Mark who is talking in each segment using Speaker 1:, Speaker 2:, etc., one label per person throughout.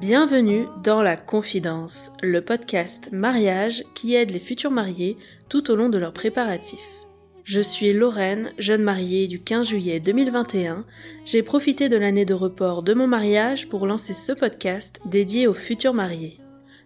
Speaker 1: Bienvenue dans La Confidence, le podcast mariage qui aide les futurs mariés tout au long de leurs préparatifs. Je suis Lorraine, jeune mariée du 15 juillet 2021. J'ai profité de l'année de report de mon mariage pour lancer ce podcast dédié aux futurs mariés.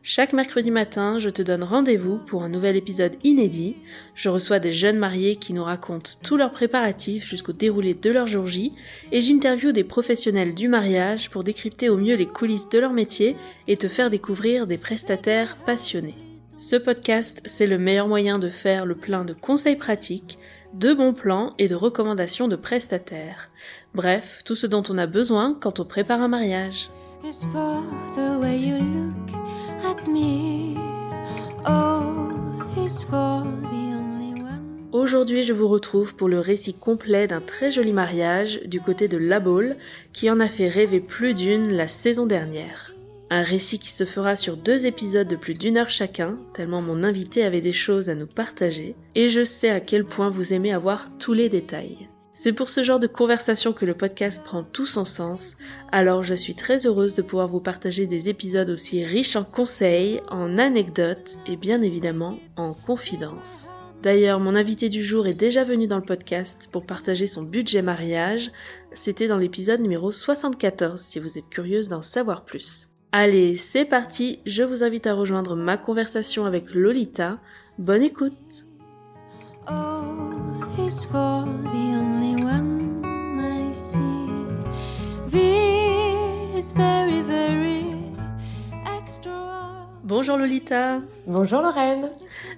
Speaker 1: Chaque mercredi matin, je te donne rendez-vous pour un nouvel épisode inédit. Je reçois des jeunes mariés qui nous racontent tous leurs préparatifs jusqu'au déroulé de leur jour J et j'interviewe des professionnels du mariage pour décrypter au mieux les coulisses de leur métier et te faire découvrir des prestataires passionnés. Ce podcast, c'est le meilleur moyen de faire le plein de conseils pratiques, de bons plans et de recommandations de prestataires. Bref, tout ce dont on a besoin quand on prépare un mariage. Aujourd'hui, je vous retrouve pour le récit complet d'un très joli mariage du côté de La Baule qui en a fait rêver plus d'une la saison dernière. Un récit qui se fera sur deux épisodes de plus d'une heure chacun, tellement mon invité avait des choses à nous partager, et je sais à quel point vous aimez avoir tous les détails. C'est pour ce genre de conversation que le podcast prend tout son sens, alors je suis très heureuse de pouvoir vous partager des épisodes aussi riches en conseils, en anecdotes et bien évidemment en confidences. D'ailleurs, mon invité du jour est déjà venu dans le podcast pour partager son budget mariage. C'était dans l'épisode numéro 74 si vous êtes curieuse d'en savoir plus. Allez, c'est parti, je vous invite à rejoindre ma conversation avec Lolita. Bonne écoute
Speaker 2: Oh, is for the only one I see. V is very, very extra.
Speaker 1: Bonjour Lolita,
Speaker 3: Bonjour Lorraine.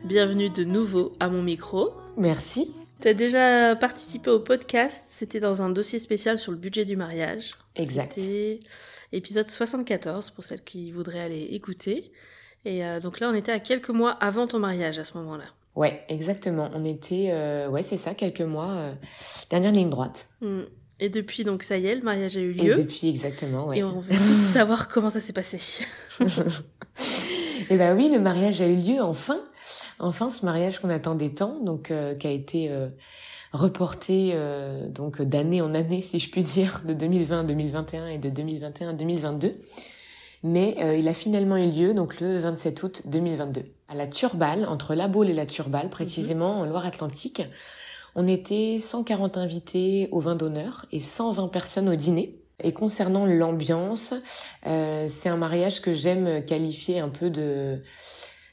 Speaker 1: bienvenue de nouveau à mon micro.
Speaker 3: Merci.
Speaker 1: Tu as déjà participé au podcast, c'était dans un dossier spécial sur le budget du mariage.
Speaker 3: Exact.
Speaker 1: C'était épisode 74 pour celles qui voudraient aller écouter. Et euh, donc là, on était à quelques mois avant ton mariage à ce moment-là.
Speaker 3: Ouais, exactement. On était, euh, ouais, c'est ça, quelques mois, euh, dernière ligne droite.
Speaker 1: Hmm. Et depuis, donc ça y est, le mariage a eu
Speaker 3: Et
Speaker 1: lieu.
Speaker 3: depuis, exactement, ouais.
Speaker 1: Et on veut tout savoir comment ça s'est passé.
Speaker 3: Et ben oui, le mariage a eu lieu enfin. Enfin, ce mariage qu'on attendait tant, donc euh, qui a été euh, reporté euh, donc d'année en année, si je puis dire, de 2020 à 2021 et de 2021 à 2022. Mais euh, il a finalement eu lieu donc le 27 août 2022 à la Turballe, entre La Baule et la Turballe, précisément en Loire-Atlantique. On était 140 invités au vin d'honneur et 120 personnes au dîner. Et concernant l'ambiance, euh, c'est un mariage que j'aime qualifier un peu de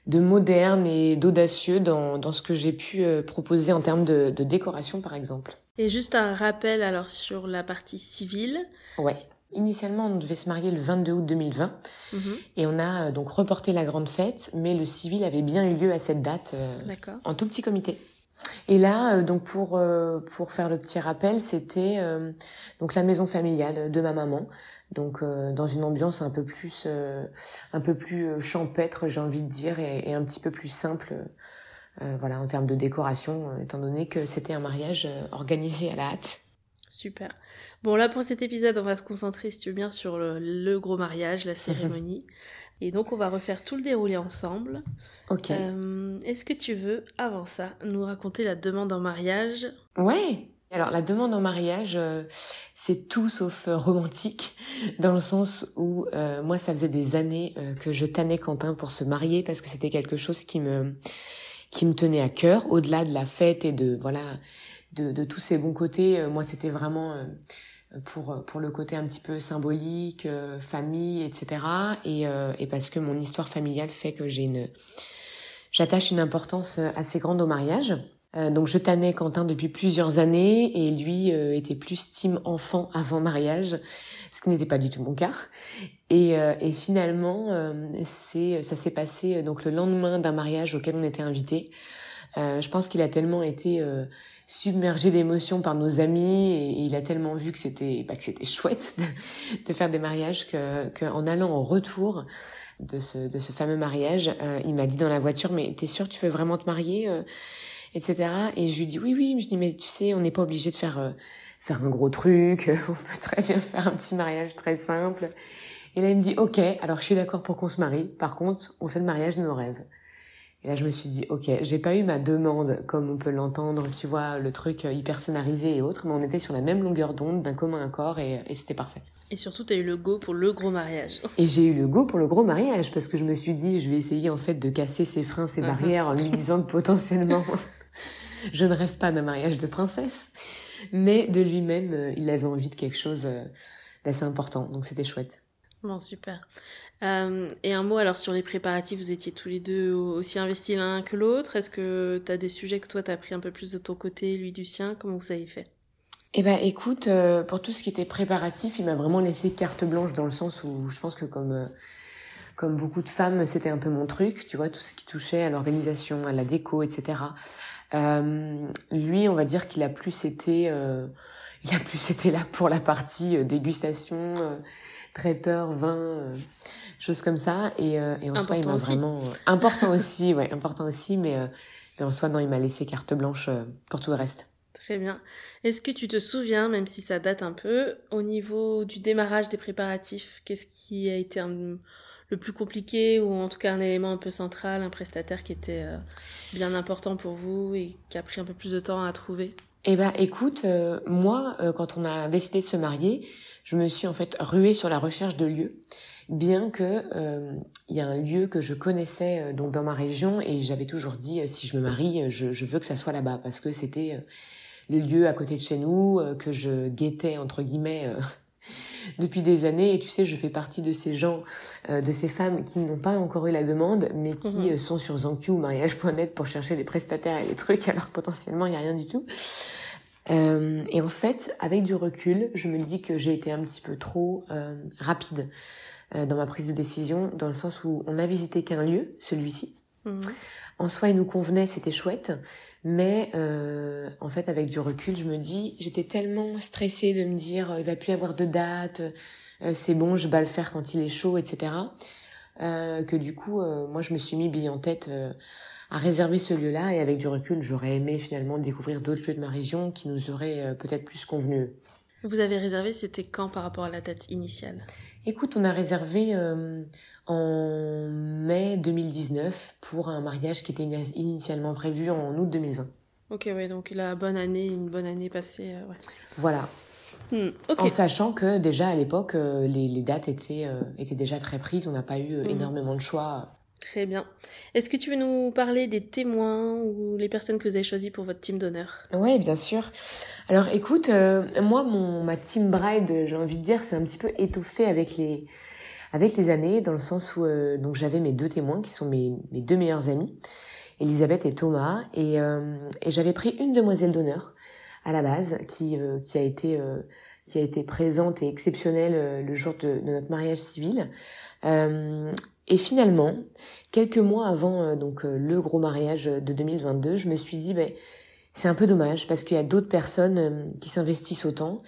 Speaker 3: de moderne et d'audacieux dans, dans ce que j'ai pu euh, proposer en termes de, de décoration par exemple.
Speaker 1: Et juste un rappel alors sur la partie civile.
Speaker 3: Ouais. Initialement, on devait se marier le 22 août 2020
Speaker 1: Mhm.
Speaker 3: et on a euh, donc reporté la grande fête, mais le civil avait bien eu lieu à cette date euh, en tout petit comité. Et là, euh, donc pour euh, pour faire le petit rappel, c'était donc la maison familiale de ma maman, donc dans une ambiance un peu plus un peu plus champêtre, j'ai envie de dire, et, et un petit peu plus simple, voilà, en termes de décoration, étant donné que c'était un mariage organisé à la hâte.
Speaker 1: Super. Bon, là, pour cet épisode, on va se concentrer, si tu veux bien, sur le, le gros mariage, la cérémonie. Et donc, on va refaire tout le déroulé ensemble.
Speaker 3: Ok.
Speaker 1: Euh, Est-ce que tu veux, avant ça, nous raconter la demande en mariage?
Speaker 3: Ouais. Alors la demande en mariage, euh, c'est tout sauf euh, romantique, dans le sens où euh, moi ça faisait des années que je tannais Quentin pour se marier parce que c'était quelque chose qui me qui me tenait à cœur, au-delà de la fête et de voilà de, de tous ces bons côtés. euh, moi c'était vraiment euh, pour pour le côté un petit peu symbolique, euh, famille, etc. Et, euh, et parce que mon histoire familiale fait que j'ai une j'attache une importance euh, assez grande au mariage. Euh, donc je tannais Quentin depuis plusieurs années et lui euh, était plus team enfant avant mariage, ce qui n'était pas du tout mon cas. Et, euh, et finalement, euh, c'est ça s'est passé euh, donc le lendemain d'un mariage auquel on était invités. Euh, je pense qu'il a tellement été euh, submergé d'émotions par nos amis et, il a tellement vu que c'était bah, que c'était chouette de, faire des mariages que, que en allant au retour de ce de ce fameux mariage, euh, il m'a dit dans la voiture mais t'es sûr tu veux vraiment te marier euh etc. Et je lui dis oui, oui. Je dis mais tu sais, on n'est pas obligé de faire euh, faire un gros truc. On peut très bien faire un petit mariage très simple. Et là, il me dit ok. Alors je suis d'accord pour qu'on se marie. Par contre, on fait le mariage de nos rêves. Et là, je me suis dit, ok, j'ai pas eu ma demande comme on peut l'entendre, tu vois, le truc hyper scénarisé et autres, mais on était sur la même longueur d'onde, d'un commun accord, et, et c'était parfait.
Speaker 1: Et surtout, tu as eu le go pour le gros mariage.
Speaker 3: Et j'ai eu le go pour le gros mariage, parce que je me suis dit, je vais essayer en fait de casser ses freins, ses barrières, en lui disant que potentiellement, je ne rêve pas d'un mariage de princesse, mais de lui-même, il avait envie de quelque chose d'assez important, donc c'était chouette.
Speaker 1: Bon, super. Euh, et un mot alors sur les préparatifs, vous étiez tous les deux aussi investis l'un que l'autre. Est-ce que tu as des sujets que toi tu as pris un peu plus de ton côté, lui du sien? Comment vous avez fait?
Speaker 3: Eh ben, écoute, euh, pour tout ce qui était préparatif, il m'a vraiment laissé carte blanche dans le sens où je pense que comme euh, comme beaucoup de femmes, c'était un peu mon truc, tu vois, tout ce qui touchait à l'organisation, à la déco, etc. lui, on va dire qu'il a plus été, il a plus été là pour la partie dégustation, traiteur, vin choses comme ça. Et, euh, et en soi, il m'a vraiment euh, important aussi, ouais, important aussi, mais, euh, mais en soi, non, il m'a laissé carte blanche pour tout le reste.
Speaker 1: Très bien. Est-ce que tu te souviens, même si ça date un peu, au niveau du démarrage des préparatifs, qu'est-ce qui a été le plus compliqué ou en tout cas un élément un peu central, un prestataire qui était bien important pour vous et qui a pris un peu plus de temps à trouver?
Speaker 3: Eh ben, écoute, moi, quand on a décidé de se marier, je me suis en fait ruée sur la recherche de lieux bien que euh, il y a un lieu que je connaissais euh, donc dans ma région et j'avais toujours dit euh, si je me marie je, je, veux que ça soit là-bas parce que c'était le lieu à côté de chez nous que je guettais entre guillemets depuis des années et tu sais je fais partie de ces gens de ces femmes qui n'ont pas encore eu la demande mais qui mhm. sont sur Zanku ou mariage.net pour chercher des prestataires et des trucs alors potentiellement il y a rien du tout euh, et en fait, avec du recul, je me dis que j'ai été un petit peu trop euh, rapide. Euh, dans ma prise de décision, dans le sens où on a visité qu'un lieu, celui-ci. Mhm. En soi, il nous convenait, c'était chouette, mais euh, en fait, avec du recul, je me dis, j'étais tellement stressée de me dire, euh, il va plus y avoir de date, c'est bon, je vais le faire quand il est chaud, etc. que du coup, moi, je me suis mis bille en tête à réserver ce lieu-là, et avec du recul, j'aurais aimé finalement découvrir d'autres lieux de ma région qui nous auraient peut-être plus convenu.
Speaker 1: Vous avez réservé, c'était quand par rapport à la date initiale?
Speaker 3: Écoute, on a réservé euh, en mai 2019 pour un mariage qui était initialement prévu en août 2020.
Speaker 1: Ok, ouais, donc la bonne année, une bonne année passée, euh, ouais.
Speaker 3: Voilà. Hmm, en sachant que déjà à l'époque, euh, les, les, dates étaient, étaient déjà très prises, on n'a pas eu hmm. énormément de choix.
Speaker 1: Très bien. Est-ce que tu veux nous parler des témoins ou les personnes que vous avez choisies pour votre team d'honneur?
Speaker 3: Oui, bien sûr. Alors écoute, euh, moi, mon, ma team bride, j'ai envie de dire, c'est un petit peu étoffé avec les, avec les années, dans le sens où euh, donc j'avais mes deux témoins qui sont mes, mes deux meilleurs amis, Elisabeth et Thomas, et, euh, et j'avais pris une demoiselle d'honneur à la base qui, qui a été qui a été présente et exceptionnelle le jour de, de notre mariage civil. Et finalement, quelques mois avant euh, donc euh, le gros mariage de 2022, je me suis dit ben c'est un peu dommage parce qu'il y a d'autres personnes euh, qui s'investissent autant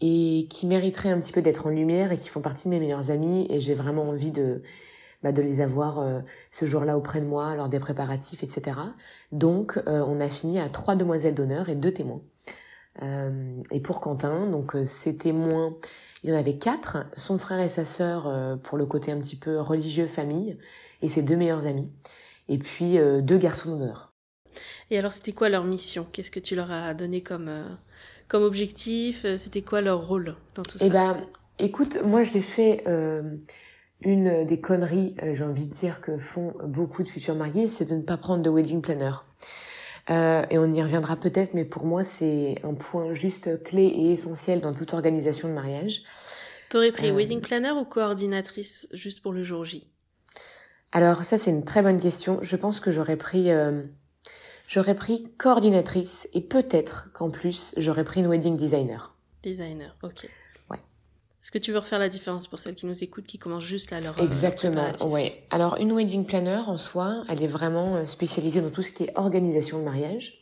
Speaker 3: et qui mériteraient un petit peu d'être en lumière et qui font partie de mes meilleurs amis et j'ai vraiment envie de bah, de les avoir ce jour-là auprès de moi lors des préparatifs, etc. Donc on a fini à trois demoiselles d'honneur et deux témoins. Et pour Quentin, donc ces témoins il y en avait quatre, son frère et sa sœur euh, pour le côté un petit peu religieux famille, et ses deux meilleurs amis, et puis euh, deux garçons d'honneur.
Speaker 1: Et alors c'était quoi leur mission? Qu'est-ce que tu leur as donné comme, euh, comme objectif? C'était quoi leur rôle dans tout ça?
Speaker 3: Eh ben, écoute, moi j'ai fait une des conneries, j'ai envie de dire, que font beaucoup de futurs mariés, c'est de ne pas prendre de wedding planner. Euh, et on y reviendra peut-être, mais pour moi, c'est un point juste clé et essentiel dans toute organisation de mariage.
Speaker 1: T'aurais pris euh, wedding planner ou coordinatrice juste pour le jour J?
Speaker 3: Alors ça, c'est une très bonne question. Je pense que j'aurais pris, euh, j'aurais pris coordinatrice et peut-être qu'en plus, j'aurais pris une wedding designer.
Speaker 1: Designer, ok. Est-ce que tu veux refaire la différence pour celles qui nous écoutent, qui commencent juste là leur
Speaker 3: euh, Exactement, oui. Alors une wedding planner en soi, elle est vraiment euh, spécialisée dans tout ce qui est organisation de mariage.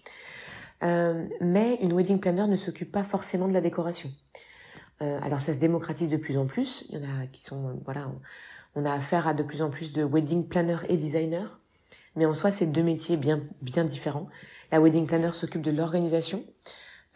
Speaker 3: Euh, mais une wedding planner ne s'occupe pas forcément de la décoration. Euh, alors ça se démocratise de plus en plus. Il y en a qui sont, voilà, on, a affaire à de plus en plus de wedding planner et designer. Mais en soi, c'est deux métiers bien bien différents. La wedding planner s'occupe de l'organisation,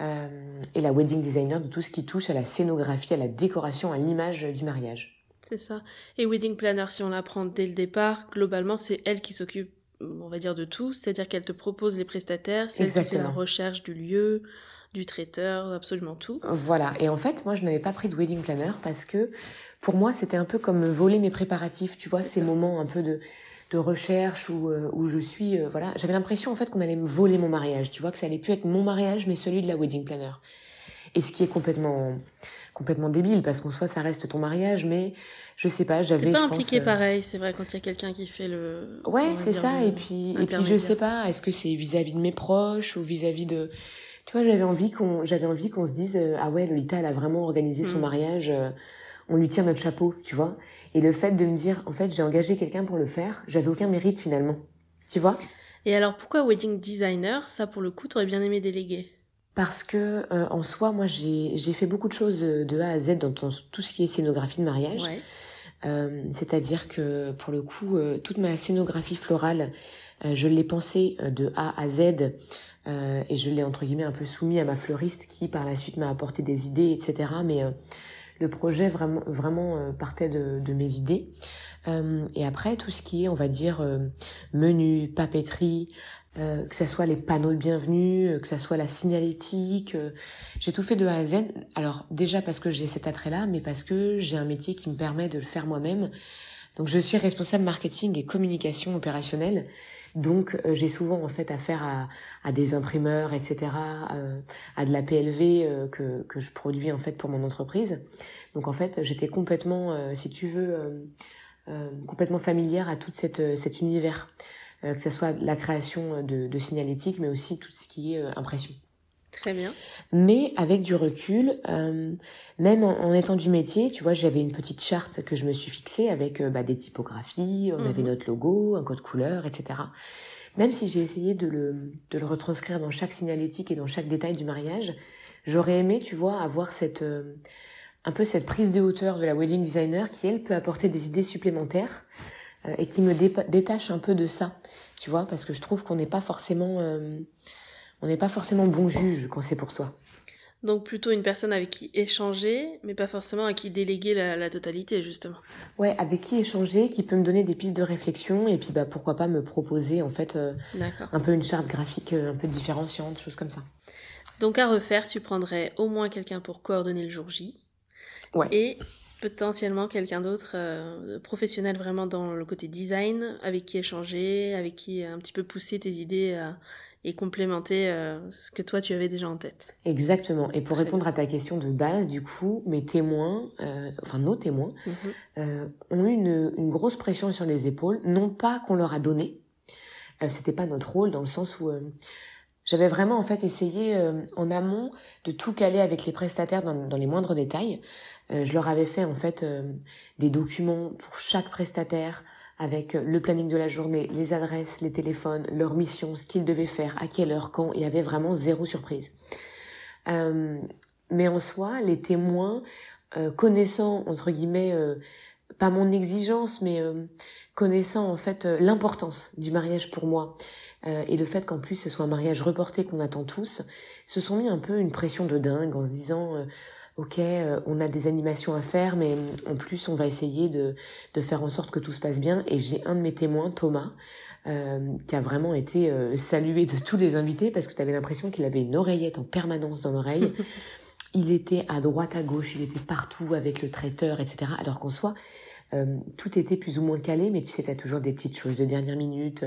Speaker 3: euh, et la wedding designer de tout ce qui touche à la scénographie, à la décoration, à l'image du mariage.
Speaker 1: C'est ça. Et wedding planner, si on la prend dès le départ, globalement, c'est elle qui s'occupe on va dire, de tout, c'est-à-dire qu'elle te propose les prestataires, c'est elle qui fait la recherche du lieu, du traiteur, absolument tout.
Speaker 3: Voilà, et en fait, moi, je n'avais pas pris de wedding planner parce que pour moi, c'était un peu comme voler mes préparatifs, tu vois, ces moments un peu de de recherche où, euh, où je suis euh, voilà. J'avais l'impression en fait qu'on allait me voler mon mariage. Tu vois que ça allait plus être mon mariage mais celui de la wedding planner. Et ce qui est complètement complètement débile parce qu'en soi ça reste ton mariage mais je sais pas j'avais
Speaker 1: pas impliqué euh, pareil c'est vrai quand il y a quelqu'un qui fait le
Speaker 3: ouais c'est ça et puis et puis je sais pas est-ce que c'est vis-à-vis de mes proches ou vis-à-vis de tu vois j'avais envie qu'on j'avais envie qu'on se dise ah ouais Lolita elle a vraiment organisé son mm. mariage on lui tire notre chapeau, tu vois. Et le fait de me dire, en fait, j'ai engagé quelqu'un pour le faire, j'avais aucun mérite finalement, tu vois?
Speaker 1: Et alors pourquoi wedding designer? Ça, pour le coup, t'aurais bien aimé déléguer
Speaker 3: parce que euh, en soi, moi, j'ai fait beaucoup de choses de A à Z dans, tout ce qui est scénographie de mariage. Euh, C'est-à-dire que pour le coup, euh, toute ma scénographie florale, je l'ai pensée de A à Z et je l'ai entre guillemets un peu soumis à ma fleuriste qui par la suite m'a apporté des idées, etc. Mais le projet vraiment vraiment euh, partait de, de, mes idées. Euh, et après tout ce qui est, on va dire, euh, menu, papeterie, euh, que ça soit les panneaux de bienvenue, que ça soit la signalétique, j'ai tout fait de A à Z. Alors déjà parce que j'ai cet attrait-là, mais parce que j'ai un métier qui me permet de le faire moi-même. Donc je suis responsable marketing et communication opérationnelle. Donc euh, j'ai souvent en fait affaire à, à des imprimeurs, etc., euh, à de la PLV euh, que, que je produis en fait pour mon entreprise. Donc en fait j'étais complètement, si tu veux, complètement familière à tout cette, cet univers, que ce soit la création de, de signalétique, mais aussi tout ce qui est impression.
Speaker 1: Très bien.
Speaker 3: Mais avec du recul, euh, même en, étant du métier, tu vois, j'avais une petite charte que je me suis fixée avec euh, bah, des typographies, on avait mhm. notre logo, un code couleur, etc. Même si j'ai essayé de le, de le retranscrire dans chaque signalétique et dans chaque détail du mariage, j'aurais aimé, tu vois, avoir cette euh, un peu cette prise de hauteur de la wedding designer qui elle peut apporter des idées supplémentaires euh, et qui me détache un peu de ça, tu vois, parce que je trouve qu'on n'est pas forcément on n'est pas forcément bon juge quand c'est pour soi.
Speaker 1: Donc plutôt une personne avec qui échanger, mais pas forcément à qui déléguer la, totalité justement.
Speaker 3: Ouais, avec qui échanger, qui peut me donner des pistes de réflexion et puis bah pourquoi pas me proposer en fait euh, un peu une charte graphique euh, un peu différenciante, choses comme ça.
Speaker 1: Donc à refaire, tu prendrais au moins quelqu'un pour coordonner le jour J.
Speaker 3: Ouais.
Speaker 1: Et potentiellement quelqu'un d'autre euh, professionnel vraiment dans le côté design, avec qui échanger, avec qui un petit peu pousser tes idées et complémenter euh, ce que toi tu avais déjà en tête.
Speaker 3: Exactement. Et pour répondre à ta question de base, du coup, mes témoins, euh, enfin nos témoins, mhm. euh, ont eu une, une, grosse pression sur les épaules. Non pas qu'on leur a donné, c'était pas notre rôle dans le sens où j'avais vraiment en fait essayé en amont de tout caler avec les prestataires dans, dans les moindres détails. je leur avais fait en fait des documents pour chaque prestataire avec le planning de la journée, les adresses, les téléphones, leur mission, ce qu'ils devaient faire, à quelle heure, quand. Il y avait vraiment zéro surprise. Euh, mais en soi, les témoins, euh, connaissant entre guillemets euh, pas mon exigence, mais connaissant en fait l'importance du mariage pour moi et le fait qu'en plus ce soit un mariage reporté qu'on attend tous, se sont mis un peu une pression de dingue en se disant ok, euh, on a des animations à faire, mais euh, en plus on va essayer de, de faire en sorte que tout se passe bien. Et j'ai un de mes témoins, Thomas, euh, qui a vraiment été salué de tous les invités parce que tu avais l'impression qu'il avait une oreillette en permanence dans l'oreille. il était à droite, à gauche, il était partout avec le traiteur, etc. Alors qu'en soi, tout était plus ou moins calé, mais tu sais, t'as toujours des petites choses de dernière minute.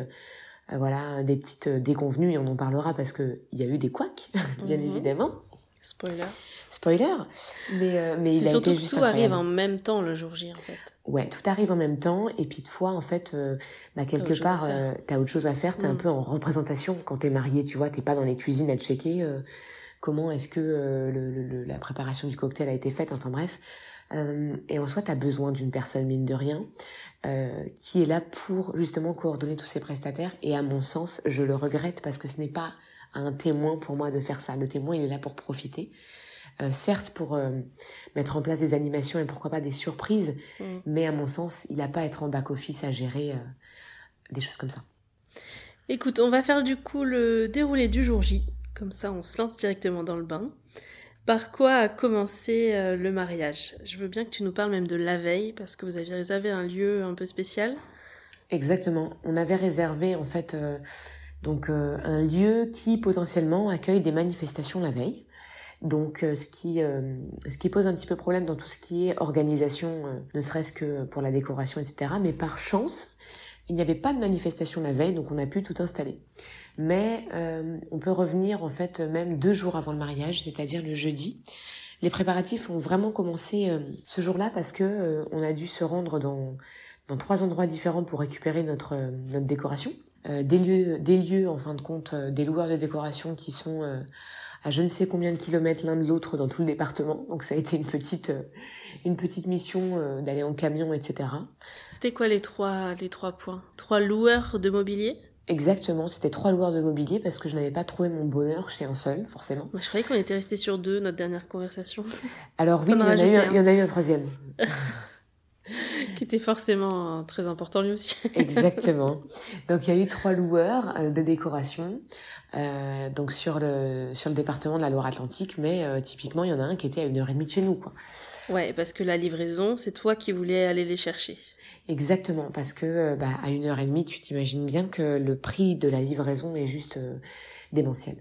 Speaker 3: voilà, des petites déconvenues et on en parlera parce que il y a eu des couacs, bien mhm. évidemment.
Speaker 1: Spoiler.
Speaker 3: Spoiler. Mais, euh, mais il a
Speaker 1: surtout
Speaker 3: été juste
Speaker 1: tout arrive en même temps le jour J, en fait.
Speaker 3: Ouais, tout arrive en même temps. Et puis, toi, en fait, euh, bah, quelque part, euh, t'as autre chose à faire. T'es un mm. peu en représentation. Quand t'es marié, tu vois, t'es pas dans les cuisines à checker euh, comment est-ce que le, le, la préparation du cocktail a été faite. Enfin, bref. et en soi, t'as besoin d'une personne, mine de rien, qui est là pour, justement, coordonner tous ces prestataires. Et à mon sens, je le regrette parce que ce n'est pas un témoin pour moi de faire ça. Le témoin, il est là pour profiter. Euh, certes pour euh, mettre en place des animations et pourquoi pas des surprises, mm. mais à mon sens, il n'a pas à être en back-office à gérer euh, des choses comme ça.
Speaker 1: Écoute, on va faire du coup le déroulé du jour J, comme ça on se lance directement dans le bain. Par quoi a commencé le mariage? Je veux bien que tu nous parles même de la veille, parce que vous aviez réservé un lieu un peu spécial.
Speaker 3: Exactement. On avait réservé en fait donc un lieu qui potentiellement accueille des manifestations la veille. Donc euh, ce qui ce qui pose un petit peu problème dans tout ce qui est organisation, ne serait-ce que pour la décoration, etc. Mais par chance, il n'y avait pas de manifestation la veille, donc on a pu tout installer. Mais on peut revenir en fait même deux jours avant le mariage, c'est-à-dire le jeudi. Les préparatifs ont vraiment commencé ce jour-là parce que on a dû se rendre dans dans trois endroits différents pour récupérer notre, euh, notre décoration. Euh, des lieux, des lieux en fin de compte, euh, des loueurs de décoration qui sont à je ne sais combien de kilomètres l'un de l'autre dans tout le département. Donc ça a été une petite, une petite mission d'aller en camion, etc.
Speaker 1: C'était quoi les trois, les trois points? Trois loueurs de mobilier?
Speaker 3: Exactement, c'était trois loueurs de mobilier parce que je n'avais pas trouvé mon bonheur chez un seul, forcément.
Speaker 1: je croyais qu'on était resté sur deux, notre dernière conversation.
Speaker 3: Alors oui, il y, en a eu, il y en a eu un troisième.
Speaker 1: qui était forcément très important lui aussi.
Speaker 3: Exactement. Donc il y a eu trois loueurs euh, de décoration euh, donc sur le sur le département de la Loire-Atlantique, mais euh, typiquement il y en a un qui était à une heure et demie de chez nous quoi.
Speaker 1: Ouais, parce que la livraison, c'est toi qui voulais aller les chercher.
Speaker 3: Exactement, parce que bah, à une heure et demie, tu t'imagines bien que le prix de la livraison est juste démentiel.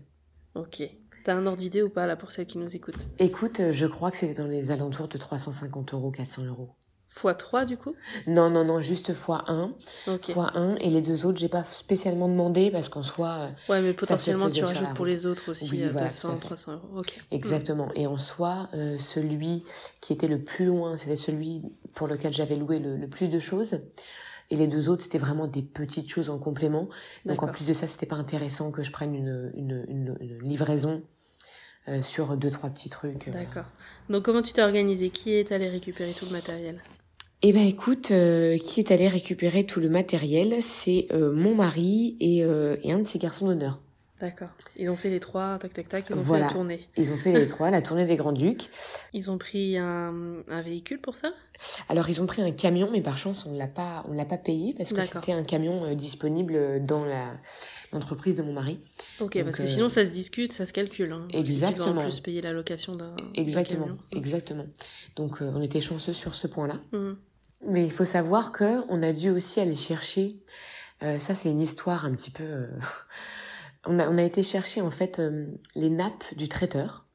Speaker 1: Ok. T'as un ordre d'idée ou pas là pour celles qui nous écoutent?
Speaker 3: Écoute, je crois que c'était dans les alentours de 350 euros, 400 euros
Speaker 1: x 3 du coup?
Speaker 3: Non, non, non, juste x 1. Okay. x 1 et les deux autres, j'ai pas spécialement demandé parce qu'en soit.
Speaker 1: Euh, ouais, mais potentiellement tu rajoutes pour les autres aussi oui, 200, euh, 300 euros. Ok.
Speaker 3: Exactement. Et en soi, euh, celui qui était le plus loin, c'était celui pour lequel j'avais loué le, plus de choses. Et les deux autres, c'était vraiment des petites choses en complément. Donc en plus de ça, c'était pas intéressant que je prenne une, une, une, livraison. sur deux trois petits trucs.
Speaker 1: D'accord. Donc comment tu t'es organisé? Qui est allé récupérer tout le matériel?
Speaker 3: Eh ben écoute, euh, qui est allé récupérer tout le matériel C'est euh, mon mari et, euh, et, un de ses garçons d'honneur.
Speaker 1: D'accord. Ils ont fait les trois, tac tac tac, ils ont fait la tournée.
Speaker 3: Ils ont fait les trois, la tournée des Grands-Ducs.
Speaker 1: Ils ont pris un, un, véhicule pour ça?
Speaker 3: Alors ils ont pris un camion, mais par chance on l'a pas, on l'a pas payé parce que c'était un camion disponible dans la l'entreprise de mon mari.
Speaker 1: Ok, parce que sinon ça se discute, ça se calcule. Hein,
Speaker 3: exactement.
Speaker 1: en plus payer la location d'un.
Speaker 3: Exactement, exactement. Donc on était chanceux sur ce point-là. Mmh. Mais il faut savoir que on a dû aussi aller chercher. Euh, ça, c'est une histoire un petit peu. Euh, on a on a été chercher en fait euh, les nappes du traiteur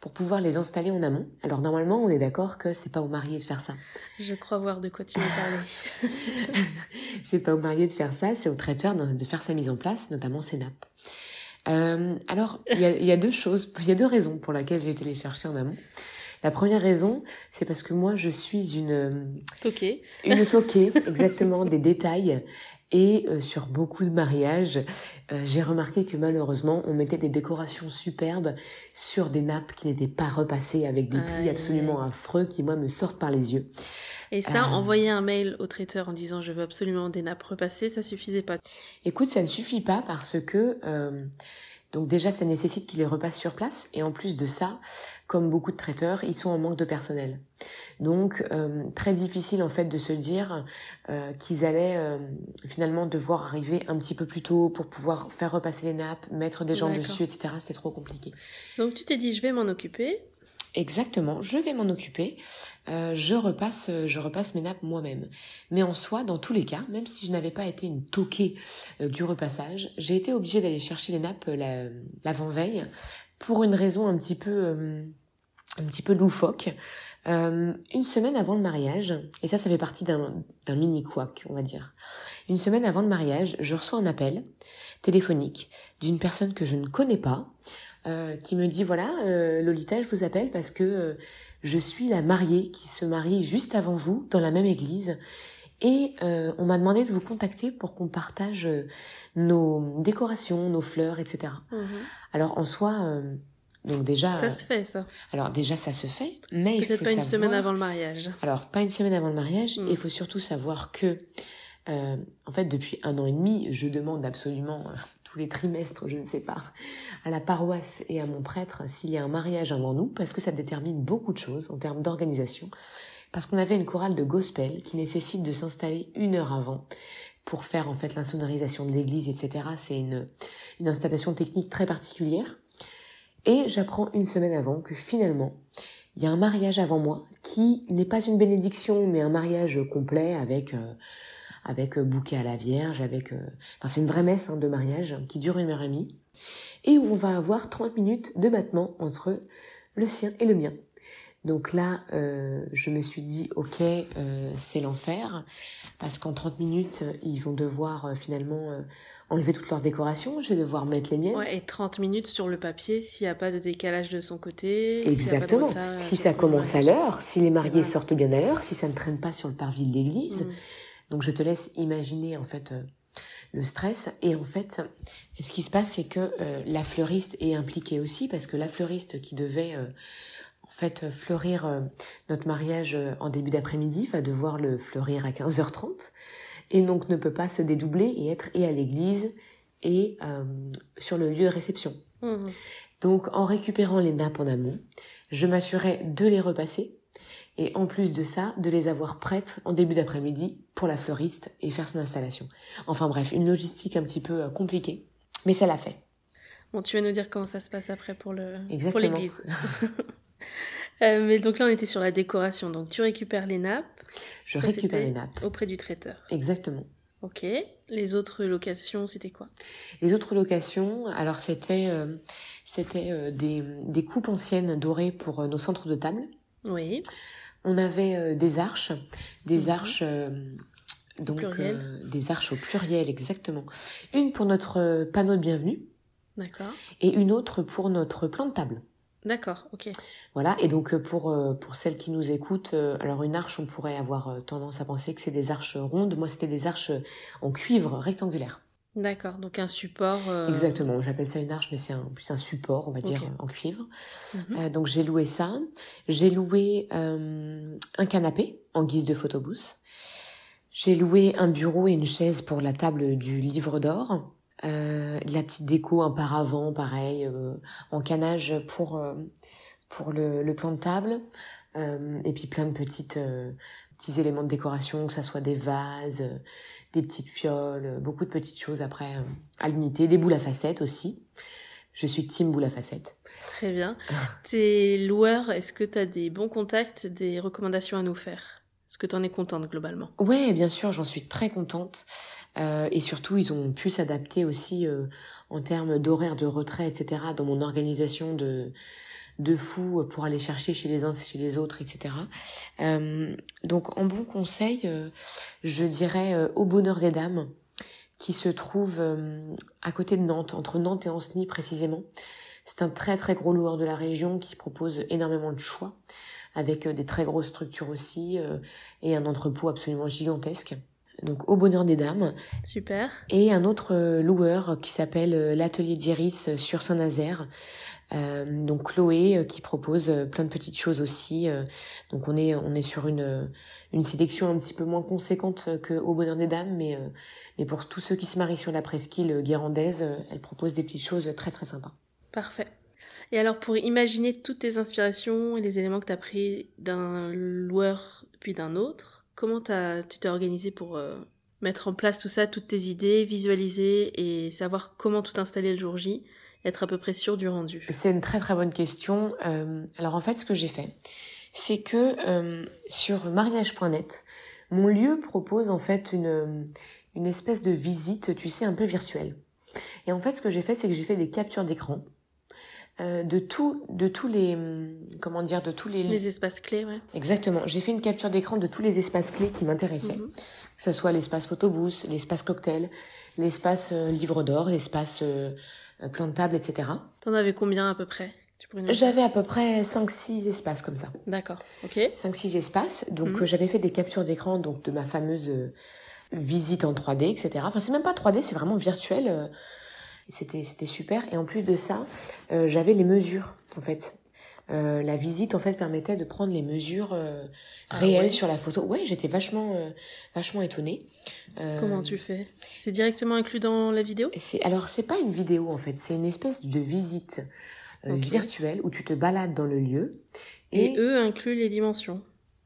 Speaker 3: pour pouvoir les installer en amont. Alors normalement, on est d'accord que c'est pas au marié de faire ça.
Speaker 1: Je crois voir de quoi tu veux parler.
Speaker 3: c'est pas au marié de faire ça, c'est au traiteur de faire sa mise en place, notamment ses nappes. Alors, il y a, y a, deux choses, il y a deux raisons pour lesquelles j'ai été les chercher en amont. La première raison, c'est parce que moi, je suis une euh,
Speaker 1: toquée,
Speaker 3: une toquée, exactement des détails. Et euh, sur beaucoup de mariages, euh, j'ai remarqué que malheureusement, on mettait des décorations superbes sur des nappes qui n'étaient pas repassées avec des plis absolument affreux qui, moi, me sortent par les yeux.
Speaker 1: Et ça, envoyer un mail au traiteur en disant je veux absolument des nappes repassées, ça suffisait pas
Speaker 3: Écoute, ça ne suffit pas parce que donc déjà, ça nécessite qu'ils les repassent sur place. Et en plus de ça, comme beaucoup de traiteurs, ils sont en manque de personnel. Donc euh, très difficile en fait de se dire euh, qu'ils allaient euh, finalement devoir arriver un petit peu plus tôt pour pouvoir faire repasser les nappes, mettre des gens dessus, etc. C'était trop compliqué.
Speaker 1: Donc tu t'es dit je vais m'en occuper.
Speaker 3: Exactement, je vais m'en occuper. Euh, je repasse, euh, je repasse mes nappes moi-même. Mais en soi, dans tous les cas, même si je n'avais pas été une toquée euh, du repassage, j'ai été obligée d'aller chercher les nappes l'avant-veille pour une raison un petit peu, un petit peu loufoque. une semaine avant le mariage, et ça, ça fait partie d'un mini couac, on va dire. Une semaine avant le mariage, je reçois un appel téléphonique d'une personne que je ne connais pas. Euh, qui me dit voilà euh, Lolita je vous appelle parce que euh, je suis la mariée qui se marie juste avant vous dans la même église et on m'a demandé de vous contacter pour qu'on partage nos décorations, nos fleurs, etc. Mhm. Alors en soi, donc déjà.
Speaker 1: Ça se fait ça.
Speaker 3: Alors déjà ça se fait, mais il faut
Speaker 1: pas une semaine avant le mariage.
Speaker 3: Alors pas une semaine avant le mariage. Mhm. Il faut surtout savoir que euh, en fait, depuis un an et demi, je demande absolument tous les trimestres, je ne sais pas, à la paroisse et à mon prêtre s'il y a un mariage avant nous, parce que ça détermine beaucoup de choses en termes d'organisation. Parce qu'on avait une chorale de gospel qui nécessite de s'installer une heure avant pour faire en fait l'insonorisation de l'église, etc. C'est une, une installation technique très particulière. Et j'apprends une semaine avant que finalement, il y a un mariage avant moi qui n'est pas une bénédiction, mais un mariage complet avec... Euh, avec bouquet à la Vierge, avec... Enfin, c'est une vraie messe hein, de mariage qui dure une heure et demie, et où on va avoir 30 minutes de battement entre le sien et le mien. Donc là, euh, je me suis dit, ok, euh, c'est l'enfer, parce qu'en 30 minutes, ils vont devoir euh, finalement euh, enlever toutes leurs décorations, je vais devoir mettre les miennes.
Speaker 1: Ouais, et 30 minutes sur le papier s'il n'y a pas de décalage de son côté.
Speaker 3: Exactement.
Speaker 1: retard
Speaker 3: si
Speaker 1: sur
Speaker 3: ça commence à l'heure, si les mariés
Speaker 1: voilà.
Speaker 3: sortent bien à l'heure, si ça ne traîne pas sur le parvis de l'église.
Speaker 1: Mm.
Speaker 3: Donc je te laisse imaginer en fait euh, le stress. Et en fait, ce qui se passe, c'est que euh, la fleuriste est impliquée aussi, parce que la fleuriste qui devait euh, en fait fleurir euh, notre mariage en début d'après-midi va devoir le fleurir à 15h30 et donc ne peut pas se dédoubler et être et à l'église et sur le lieu de réception.
Speaker 1: Mhm.
Speaker 3: Donc en récupérant les nappes en amont, je m'assurais de les repasser et en plus de ça, de les avoir prêtes en début d'après-midi pour la fleuriste et faire son installation. Enfin bref, une logistique un petit peu euh, compliquée, mais ça l'a fait.
Speaker 1: Bon, tu vas nous dire comment ça se passe après pour le pour
Speaker 3: Exactement.
Speaker 1: l'église. Euh, mais donc là, on était sur la décoration. Donc tu récupères les nappes
Speaker 3: Je
Speaker 1: Ça,
Speaker 3: récupère les nappes.
Speaker 1: auprès du traiteur.
Speaker 3: Exactement.
Speaker 1: Ok. Les autres locations, c'était quoi?
Speaker 3: Les autres locations, alors c'était euh, c'était euh, des, des coupes anciennes dorées pour nos centres de table.
Speaker 1: Oui.
Speaker 3: On avait euh, des arches, des
Speaker 1: Mhm.
Speaker 3: arches euh, donc euh, des arches au pluriel exactement. Une pour notre panneau de bienvenue
Speaker 1: D'accord.
Speaker 3: et une autre pour notre plan de table.
Speaker 1: D'accord. Ok.
Speaker 3: Voilà, et donc pour pour celles qui nous écoutent, alors une arche, on pourrait avoir tendance à penser que c'est des arches rondes. Moi, c'était des arches en cuivre rectangulaire.
Speaker 1: D'accord. Donc un support. euh,
Speaker 3: Exactement, j'appelle ça une arche, mais c'est un, plus un support, on va dire, en cuivre.
Speaker 1: mhm.
Speaker 3: Euh, donc j'ai loué ça. J'ai loué euh, un canapé en guise de photobooth. J'ai loué un bureau et une chaise pour la table du livre d'or. De la petite déco, un paravent, pareil, en canage pour pour le, le plan de table. Et puis plein de petites petits éléments de décoration, que ça soit des vases, des petites fioles, euh, beaucoup de petites choses après euh, à l'unité, des boules à facettes aussi. Je suis team boule à facettes.
Speaker 1: Très bien. Tes loueurs, est-ce que tu as des bons contacts, des recommandations à nous faire? Est-ce que tu en es contente globalement?
Speaker 3: Ouais, bien sûr, j'en suis très contente. Euh, et surtout, ils ont pu s'adapter aussi euh, en termes d'horaire de retrait, etc. Dans mon organisation de de fou pour aller chercher chez les uns, chez les autres, etc. Euh, donc, en bon conseil, euh, je dirais euh, au Bonheur des Dames, qui se trouve euh, à côté de Nantes, entre Nantes et Ancenis précisément. C'est un très très gros loueur de la région qui propose énormément de choix, avec euh, des très grosses structures aussi euh, et un entrepôt absolument gigantesque. Donc au bonheur des dames
Speaker 1: Super.
Speaker 3: et un autre euh, loueur qui s'appelle euh, l'atelier d'Iris euh, sur Saint-Nazaire. Euh, donc Chloé euh, qui propose euh, plein de petites choses aussi. donc on est on est sur une une sélection un petit peu moins conséquente que au bonheur des dames, mais mais pour tous ceux qui se marient sur la presqu'île guérandaise, elle propose des petites choses très très sympas.
Speaker 1: Parfait. Et alors, pour imaginer toutes tes inspirations et les éléments que tu as pris d'un loueur puis d'un autre, comment t'as- tu t'es organisé pour mettre en place tout ça, toutes tes idées, visualiser et savoir comment tout installer le jour J, être à peu près sûr du rendu
Speaker 3: C'est une très très bonne question. Euh, alors en fait, ce que j'ai fait, c'est que euh, sur mariage.net, mon lieu propose en fait une une espèce de visite, tu sais, un peu virtuelle. Et en fait, ce que j'ai fait, c'est que j'ai fait des captures d'écran euh, de tout, de tous les, hum, comment dire, de tous les,
Speaker 1: Les espaces clés, ouais.
Speaker 3: exactement. J'ai fait une capture d'écran de tous les espaces clés qui m'intéressaient,
Speaker 1: Mhm.
Speaker 3: que ce soit l'espace photobooth, l'espace cocktail, l'espace euh, livre d'or, l'espace euh, euh, plan de table, etc.
Speaker 1: T'en avais combien à peu près?
Speaker 3: J'avais à peu près 5-6 espaces comme ça.
Speaker 1: D'accord, ok.
Speaker 3: 5-6 espaces. Donc
Speaker 1: Mhm.
Speaker 3: euh, j'avais fait des captures d'écran donc de ma fameuse euh, visite en 3D, etc. Enfin c'est même pas 3D, c'est vraiment virtuel. euh, c'était c'était super. Et en plus de ça, euh, j'avais les mesures en fait. Euh, la visite en fait permettait de prendre les mesures euh,
Speaker 1: Ah
Speaker 3: réelles
Speaker 1: ouais
Speaker 3: sur la photo. Ouais, j'étais vachement euh, vachement étonnée.
Speaker 1: Comment tu fais? C'est directement inclus dans la vidéo?
Speaker 3: C'est alors c'est pas une vidéo en fait, c'est une espèce de visite virtuelle où tu te balades dans le lieu
Speaker 1: et... eux incluent les dimensions.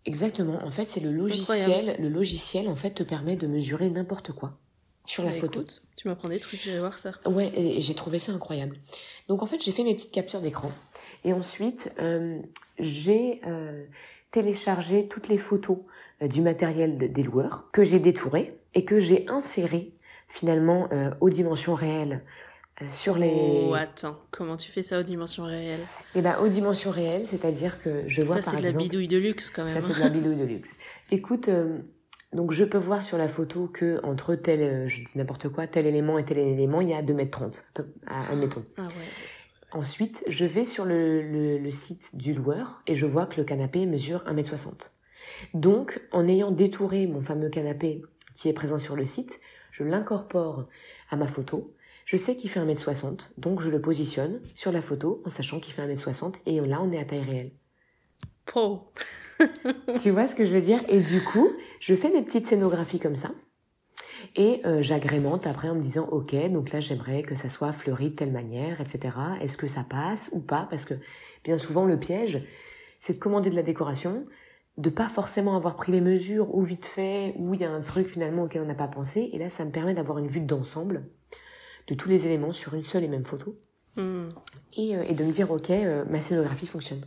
Speaker 3: Exactement. En fait, c'est le logiciel. Le logiciel, en fait, te permet de mesurer n'importe quoi sur la
Speaker 1: Bah,
Speaker 3: photo.
Speaker 1: écoute, tu m'apprends des trucs, je vais voir ça.
Speaker 3: Ouais, j'ai trouvé ça incroyable. Donc, en fait, j'ai fait mes petites captures d'écran. Et ensuite, euh, j'ai euh, téléchargé toutes les photos euh, du matériel de- des loueurs que j'ai détouré. et que j'ai inséré finalement euh, aux dimensions réelles euh, sur les.
Speaker 1: Oh, attends, comment tu fais ça aux dimensions réelles?
Speaker 3: Eh ben, aux dimensions réelles, c'est-à-dire que je vois
Speaker 1: Ça,
Speaker 3: par
Speaker 1: c'est de la
Speaker 3: exemple.
Speaker 1: bidouille de luxe quand même.
Speaker 3: Ça, c'est de la bidouille de luxe. Écoute, euh, donc je peux voir sur la photo que entre tel, je dis n'importe quoi, tel élément et tel élément, il y a 2m30, à peu- à- admettons.
Speaker 1: Ah ouais.
Speaker 3: Ensuite, je vais sur le, le- le site du loueur et je vois que le canapé mesure 1m60. Donc, en ayant détouré mon fameux canapé qui est présent sur le site, je l'incorpore à ma photo. Je sais qu'il fait 1m60, donc je le positionne sur la photo en sachant qu'il fait 1m60 et là, on est à taille réelle.
Speaker 1: Po.
Speaker 3: tu vois ce que je veux dire? Et du coup, je fais des petites scénographies comme ça. Et euh, j'agrémente après en me disant, ok, donc là j'aimerais que ça soit fleuri de telle manière, etc. Est-ce que ça passe ou pas? Parce que bien souvent le piège, c'est de commander de la décoration, de pas forcément avoir pris les mesures ou vite fait, ou il y a un truc finalement auquel on n'a pas pensé. Et là, ça me permet d'avoir une vue d'ensemble de tous les éléments sur une seule et même photo.
Speaker 1: Hmm.
Speaker 3: Et, euh, et de me dire, ok, euh, ma scénographie fonctionne.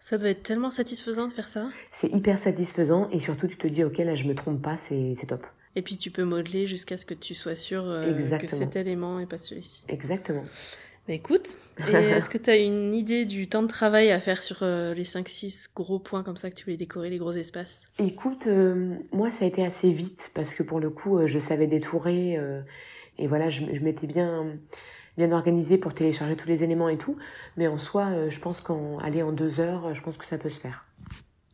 Speaker 1: Ça doit être tellement satisfaisant de faire ça.
Speaker 3: C'est hyper satisfaisant et surtout tu te dis, ok, là je me trompe pas, c'est c'est top.
Speaker 1: Et puis tu peux modeler jusqu'à ce que tu sois sûr euh, que cet élément est pas celui-ci.
Speaker 3: Exactement.
Speaker 1: Mais écoute, et est-ce que tu as une idée du temps de travail à faire sur euh, les 5-6 gros points comme ça que tu voulais décorer, les gros espaces?
Speaker 3: Écoute, euh, moi ça a été assez vite parce que pour le coup je savais détourer et voilà je, je m'étais bien bien organisée pour télécharger tous les éléments et tout. Mais en soi, je pense qu'en aller en deux heures, je pense que ça peut se faire.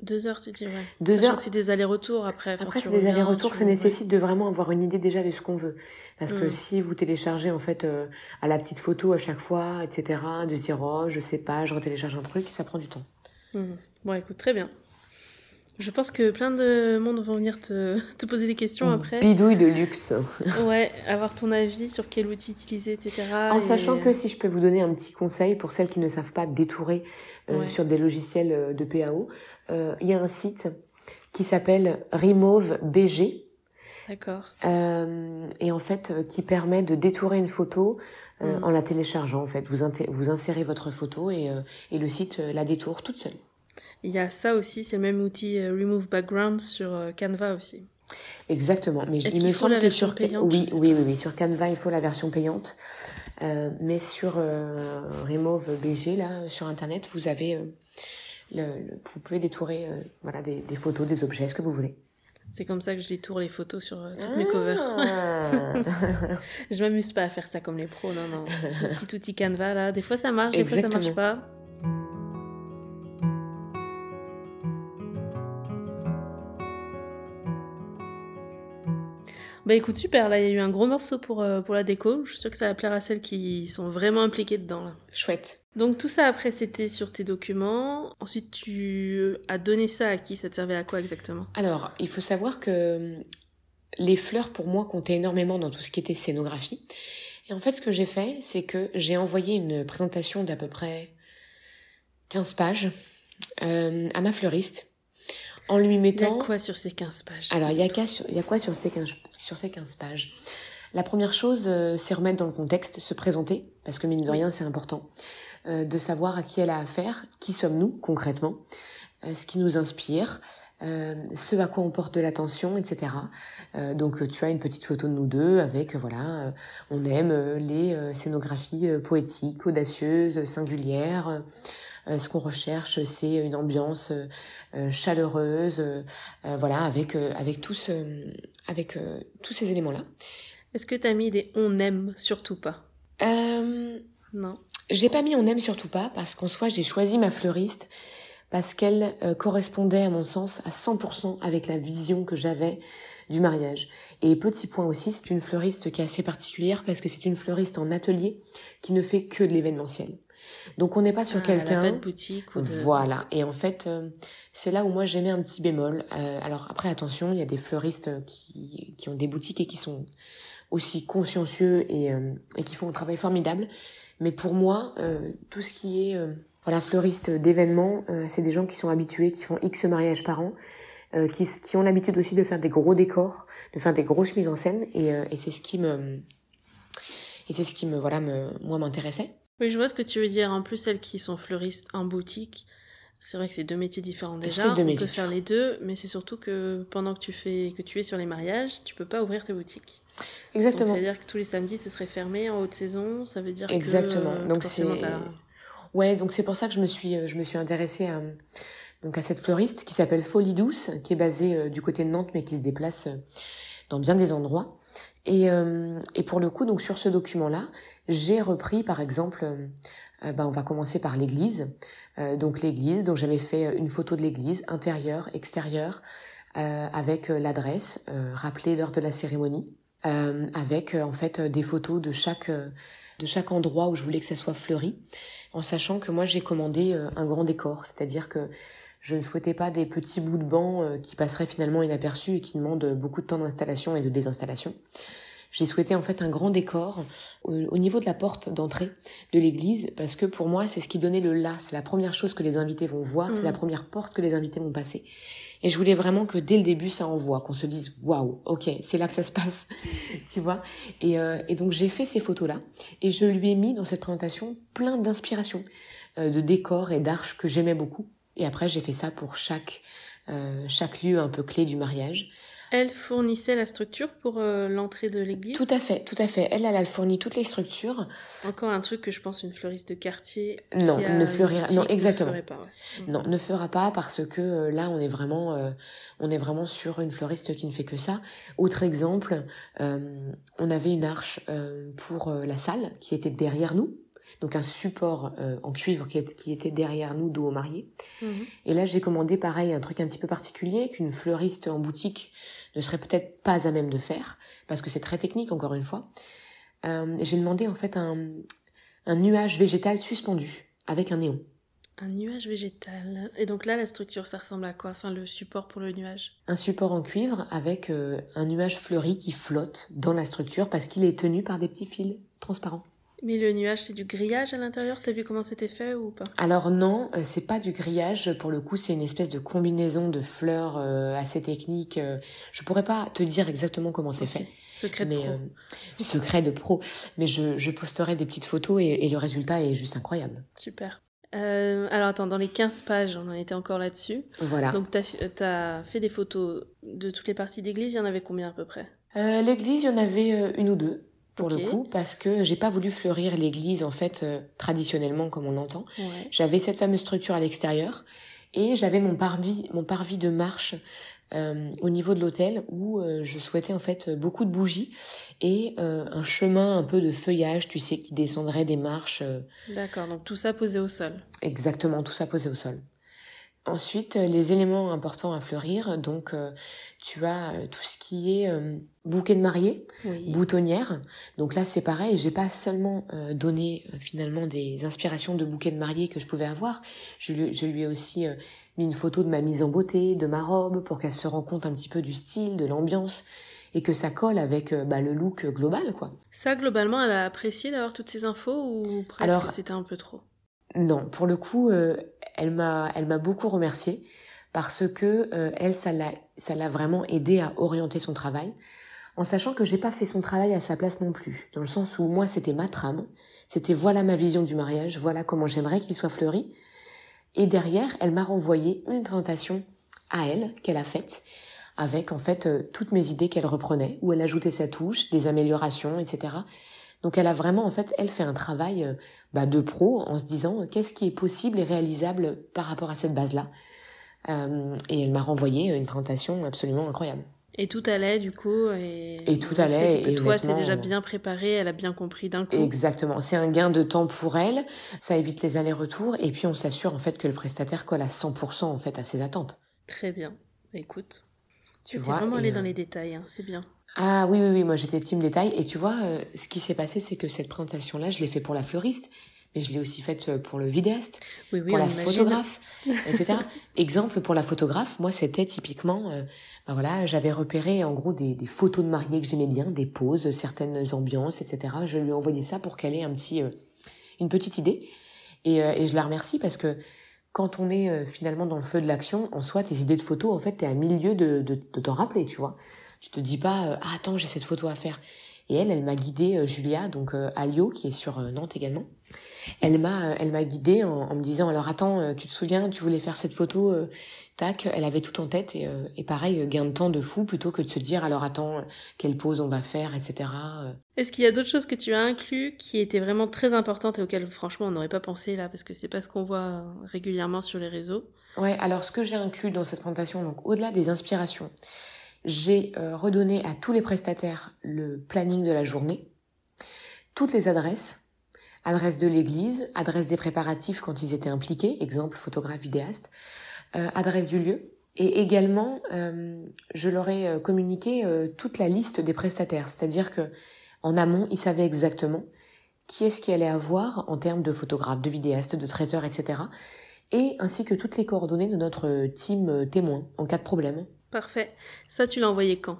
Speaker 1: Deux heures, tu dis, ouais.
Speaker 3: Deux
Speaker 1: Sachant
Speaker 3: heures.
Speaker 1: que c'est des allers-retours après.
Speaker 3: Après, c'est des allers-retours, ça
Speaker 1: ouais.
Speaker 3: nécessite de vraiment avoir une idée déjà de ce qu'on veut. Parce que
Speaker 1: Mm.
Speaker 3: si vous téléchargez en fait euh, à la petite photo à chaque fois, etc., de dire oh je sais pas, je retélécharge un truc, ça prend du temps.
Speaker 1: Mhm. Bon, écoute, très bien. Je pense que plein de monde vont venir te, te poser des questions après.
Speaker 3: Bidouille de luxe.
Speaker 1: Ouais, avoir ton avis sur quel outil utiliser, etc.
Speaker 3: En
Speaker 1: et-
Speaker 3: sachant que si je peux vous donner un petit conseil pour celles qui ne savent pas détourer euh,
Speaker 1: Ouais.
Speaker 3: sur des logiciels euh, de PAO, euh, il y a un site qui s'appelle Remove BG
Speaker 1: D'accord.
Speaker 3: euh, et en fait euh, qui permet de détourer une photo euh,
Speaker 1: Mm.
Speaker 3: en la téléchargeant. En fait, vous, vous insérez votre photo et, euh, et le site la détourne toute seule.
Speaker 1: Il y a ça aussi, c'est le même outil euh, Remove Background sur euh, Canva aussi.
Speaker 3: Exactement. Mais il me semble que sur
Speaker 1: payante
Speaker 3: oui, oui, oui, oui, sur Canva il faut la version payante, Euh, mais sur euh, Remove BG là sur internet vous avez euh, le, le- vous pouvez détourer voilà des, des photos, des objets, ce que vous voulez.
Speaker 1: C'est comme ça que je détourne les photos sur toutes mes covers.
Speaker 3: Ah.
Speaker 1: Je m'amuse pas à faire ça comme les pros, non, non. Le petit outil Canva, là, des fois ça marche, des fois ça marche pas. Bah écoute, super, là il y a eu un gros morceau pour, euh, pour la déco. Je suis sûre que ça va plaire à celles qui sont vraiment impliquées dedans. Là.
Speaker 3: Chouette.
Speaker 1: Donc tout ça après c'était sur tes documents. Ensuite tu as donné ça à qui? Ça te servait à quoi exactement?
Speaker 3: Alors, il faut savoir que hum, les fleurs, pour moi, comptaient énormément dans tout ce qui était scénographie. Et en fait, ce que j'ai fait, c'est que j'ai envoyé une présentation d'à peu près 15 pages euh, à ma fleuriste en lui
Speaker 1: Il y a
Speaker 3: mettant...
Speaker 1: quoi sur ces 15 pages
Speaker 3: Alors, il y, a qu'à sur- il y a quoi sur ces 15, sur ces 15 pages? La première chose, euh, c'est remettre dans le contexte, se présenter, parce que mine de rien, c'est important, euh, de savoir à qui elle a affaire, qui sommes-nous concrètement, euh, ce qui nous inspire, euh, ce à quoi on porte de l'attention, etc. Euh, donc, euh, tu as une petite photo de nous deux avec, euh, voilà, euh, on aime euh, les scénographies poétiques, audacieuses, singulières. Euh, ce qu'on recherche, c'est une ambiance euh, euh, chaleureuse, voilà, avec avec tous euh, avec tous ces éléments-là.
Speaker 1: Est-ce que t'as mis des on aime surtout pas?
Speaker 3: Euh,
Speaker 1: Non.
Speaker 3: j'ai pas mis on aime surtout pas parce qu'en soi j'ai choisi ma fleuriste parce qu'elle euh, correspondait à mon sens à 100% avec la vision que j'avais du mariage. Et petit point aussi, c'est une fleuriste qui est assez particulière parce que c'est une fleuriste en atelier qui ne fait que de l'événementiel. Donc on n'est pas sur
Speaker 1: Ah,
Speaker 3: quelqu'un
Speaker 1: pas de boutique ou de...
Speaker 3: Voilà. Et en fait, euh, c'est là où moi j'aimais un petit bémol. Euh, alors après, attention, il y a des fleuristes qui, qui ont des boutiques et qui sont aussi consciencieux et, euh, et qui font un travail formidable. Mais pour moi, euh, tout ce qui est euh, voilà fleuriste d'événements, euh, c'est des gens qui sont habitués, qui font X mariages par an, euh, qui, qui ont l'habitude aussi de faire des gros décors, de faire des grosses mises en scène. Et, euh, et c'est ce qui me et c'est ce qui me voilà me moi m'intéressait.
Speaker 1: Oui, je vois ce que tu veux dire. En plus, celles qui sont fleuristes en boutique, C'est vrai que c'est deux métiers différents déjà.
Speaker 3: C'est deux
Speaker 1: On
Speaker 3: métiers
Speaker 1: peut faire les deux, mais c'est surtout que pendant que tu fais que tu es sur les mariages, tu peux pas ouvrir tes boutiques.
Speaker 3: Exactement.
Speaker 1: c'est-à-dire que tous les samedis ce serait fermé en haute saison, ça veut dire
Speaker 3: Exactement.
Speaker 1: que euh,
Speaker 3: Donc c'est ouais, donc c'est pour ça que je me suis euh, je me suis intéressée à donc à cette fleuriste qui s'appelle Folie Douce, qui est basée euh, du côté de Nantes mais qui se déplace dans bien des endroits. Et euh, et pour le coup donc sur ce document là, j'ai repris par exemple euh, euh, ben, on va commencer par l'église. Euh, donc l'église, donc j'avais fait une photo de l'église, intérieure, extérieure, euh, avec euh, l'adresse euh, rappelée lors de la cérémonie, euh, avec euh, en fait euh, des photos de chaque euh, de chaque endroit où je voulais que ça soit fleuri, en sachant que moi j'ai commandé euh, un grand décor, c'est-à-dire que je ne souhaitais pas des petits bouts de banc euh, qui passeraient finalement inaperçus et qui demandent beaucoup de temps d'installation et de désinstallation. J'ai souhaité en fait un grand décor au, au niveau de la porte d'entrée de l'église parce que pour moi c'est ce qui donnait le là, c'est la première chose que les invités vont voir, c'est la première porte que les invités vont passer. Et je voulais vraiment que dès le début ça envoie, qu'on se dise waouh, ok, c'est là que ça se passe, tu vois? Et, euh, et donc j'ai fait ces photos là et je lui ai mis dans cette présentation plein d'inspirations, euh, de décors et d'arches que j'aimais beaucoup. Et après j'ai fait ça pour chaque euh, chaque lieu un peu clé du mariage.
Speaker 1: Elle fournissait la structure pour euh, l'entrée de l'église.
Speaker 3: Tout à fait, tout à fait. Elle, elle a fourni toutes les structures.
Speaker 1: Encore un truc que je pense une fleuriste de quartier.
Speaker 3: Non, ne fleurira- non, exactement.
Speaker 1: Ne pas, ouais.
Speaker 3: Non, ne fera pas parce que euh, là on est vraiment euh, on est vraiment sur une fleuriste qui ne fait que ça. Autre exemple, on avait une arche pour la salle qui était derrière nous. Donc un support euh, en cuivre qui, est- qui était derrière nous dos au marié.
Speaker 1: Mhm.
Speaker 3: Et là j'ai commandé pareil un truc un petit peu particulier qu'une fleuriste en boutique ne serait peut-être pas à même de faire parce que c'est très technique encore une fois. Euh, j'ai demandé en fait un, un nuage végétal suspendu avec un néon.
Speaker 1: Un nuage végétal. Et donc là, la structure, ça ressemble à quoi? Enfin, le support pour le nuage?
Speaker 3: un support en cuivre avec euh, un nuage fleuri qui flotte dans la structure parce qu'il est tenu par des petits fils transparents.
Speaker 1: Mais le nuage, c'est du grillage à l'intérieur? T'as vu comment c'était fait ou pas?
Speaker 3: Alors non, euh, c'est pas du grillage pour le coup, c'est une espèce de combinaison de fleurs euh, assez technique. euh, je pourrais pas te dire exactement comment c'est fait,
Speaker 1: Secret de
Speaker 3: mais
Speaker 1: pro.
Speaker 3: euh, secret de pro. Mais je, je posterai des petites photos et, et le résultat est juste incroyable.
Speaker 1: Super. Euh, alors attends, dans les 15 pages, on en était encore là-dessus.
Speaker 3: Voilà.
Speaker 1: Donc t'as as fait des photos de toutes les parties d'église, il y en avait combien à peu près?
Speaker 3: Euh, l'église, il y en avait une ou deux pour le coup parce que j'ai pas voulu fleurir l'église en fait euh, traditionnellement comme on l'entend.
Speaker 1: Ouais.
Speaker 3: J'avais cette fameuse structure à l'extérieur et j'avais mon parvis, mon parvis de marche euh, au niveau de l'hôtel où euh, je souhaitais en fait beaucoup de bougies et un chemin un peu de feuillage, tu sais, qui descendrait des marches,
Speaker 1: D'accord, donc tout ça posé au sol.
Speaker 3: exactement tout ça posé au sol. Ensuite, euh, les éléments importants à fleurir, donc euh, tu as euh, tout ce qui est euh, bouquet de mariée,
Speaker 1: Oui.
Speaker 3: boutonnière. Donc là, c'est pareil, j'ai pas seulement euh, donné finalement des inspirations de bouquets de mariée que je pouvais avoir, je lui, je lui ai aussi mis une photo de ma mise en beauté, de ma robe, pour qu'elle se rende compte un petit peu du style, de l'ambiance, et que ça colle avec bah, le look global, quoi.
Speaker 1: Ça, globalement, elle a apprécié d'avoir toutes ces infos ou presque c'était un peu trop?
Speaker 3: Non, pour le coup, euh, elle m'a, elle m'a beaucoup remerciée parce que euh, elle, ça l'a, ça l'a vraiment aidé à orienter son travail, en sachant que j'ai pas fait son travail à sa place non plus, dans le sens où moi c'était ma trame, c'était voilà ma vision du mariage, voilà comment j'aimerais qu'il soit fleuri, et derrière, elle m'a renvoyé une présentation à elle qu'elle a faite avec en fait euh, toutes mes idées qu'elle reprenait, où elle ajoutait sa touche, des améliorations, etc. Donc elle a vraiment en fait elle fait un travail euh, bah, de pro en se disant euh, qu'est-ce qui est possible et réalisable par rapport à cette base-là. Euh, et elle m'a renvoyé une présentation absolument incroyable.
Speaker 1: Et tout allait du coup. Et,
Speaker 3: Et tout allait, et
Speaker 1: toi, t'es déjà bien préparé, elle a bien compris d'un coup.
Speaker 3: Exactement, c'est un gain de temps pour elle, ça évite les allers-retours et puis on s'assure en fait que le prestataire colle à 100% en fait à ses attentes.
Speaker 1: Très bien. Écoute,
Speaker 3: Tu vois
Speaker 1: vraiment
Speaker 3: euh,
Speaker 1: dans les détails, hein, c'est bien.
Speaker 3: Ah oui oui oui, moi j'étais team détail et tu vois euh, ce qui s'est passé c'est que cette présentation là, je l'ai fait pour la fleuriste, mais je l'ai aussi faite euh, pour le vidéaste.
Speaker 1: Oui, oui,
Speaker 3: pour la
Speaker 1: imagine.
Speaker 3: photographe, etc. Exemple pour la photographe, moi c'était typiquement, euh, ben voilà, j'avais repéré en gros des, des photos de mariés que j'aimais bien, des poses, certaines ambiances, etc. Je lui ai envoyé ça pour qu'elle ait un petit, euh, une petite idée. Et, et je la remercie parce que quand on est finalement dans le feu de l'action, en soi, tes idées de photos, en fait, t'es à milieu de, de, de t'en rappeler, tu vois. Tu te dis pas, euh, ah, attends, j'ai cette photo à faire. Et elle, elle m'a guidée, Julia, donc à Lyon, qui est sur Nantes également. Elle m'a, elle m'a guidée en, en, me disant alors attends, tu te souviens, tu voulais faire cette photo, tac, elle avait tout en tête et, euh, et pareil, gain de temps de fou plutôt que de se dire alors attends, quelle pause on va faire, etc. Euh.
Speaker 1: Est-ce qu'il y a d'autres choses que tu as inclus qui étaient vraiment très importantes et auxquelles franchement on n'aurait pas pensé là parce que c'est pas ce qu'on voit régulièrement sur les réseaux?
Speaker 3: Ouais, alors ce que j'ai inclus dans cette présentation, donc au-delà des inspirations, j'ai euh, redonné à tous les prestataires le planning de la journée, toutes les adresses, adresse de l'église, adresse des préparatifs quand ils étaient impliqués, exemple photographe, vidéaste, euh, adresse du lieu. Et également, euh, je leur ai euh, communiqué toute la liste des prestataires, c'est-à-dire que en amont, ils savaient exactement qui est-ce qui allait avoir en termes de photographes, de vidéastes, de traiteurs, etc. Et ainsi que toutes les coordonnées de notre team témoin en cas de problème.
Speaker 1: Parfait. Ça, tu l'as envoyé quand?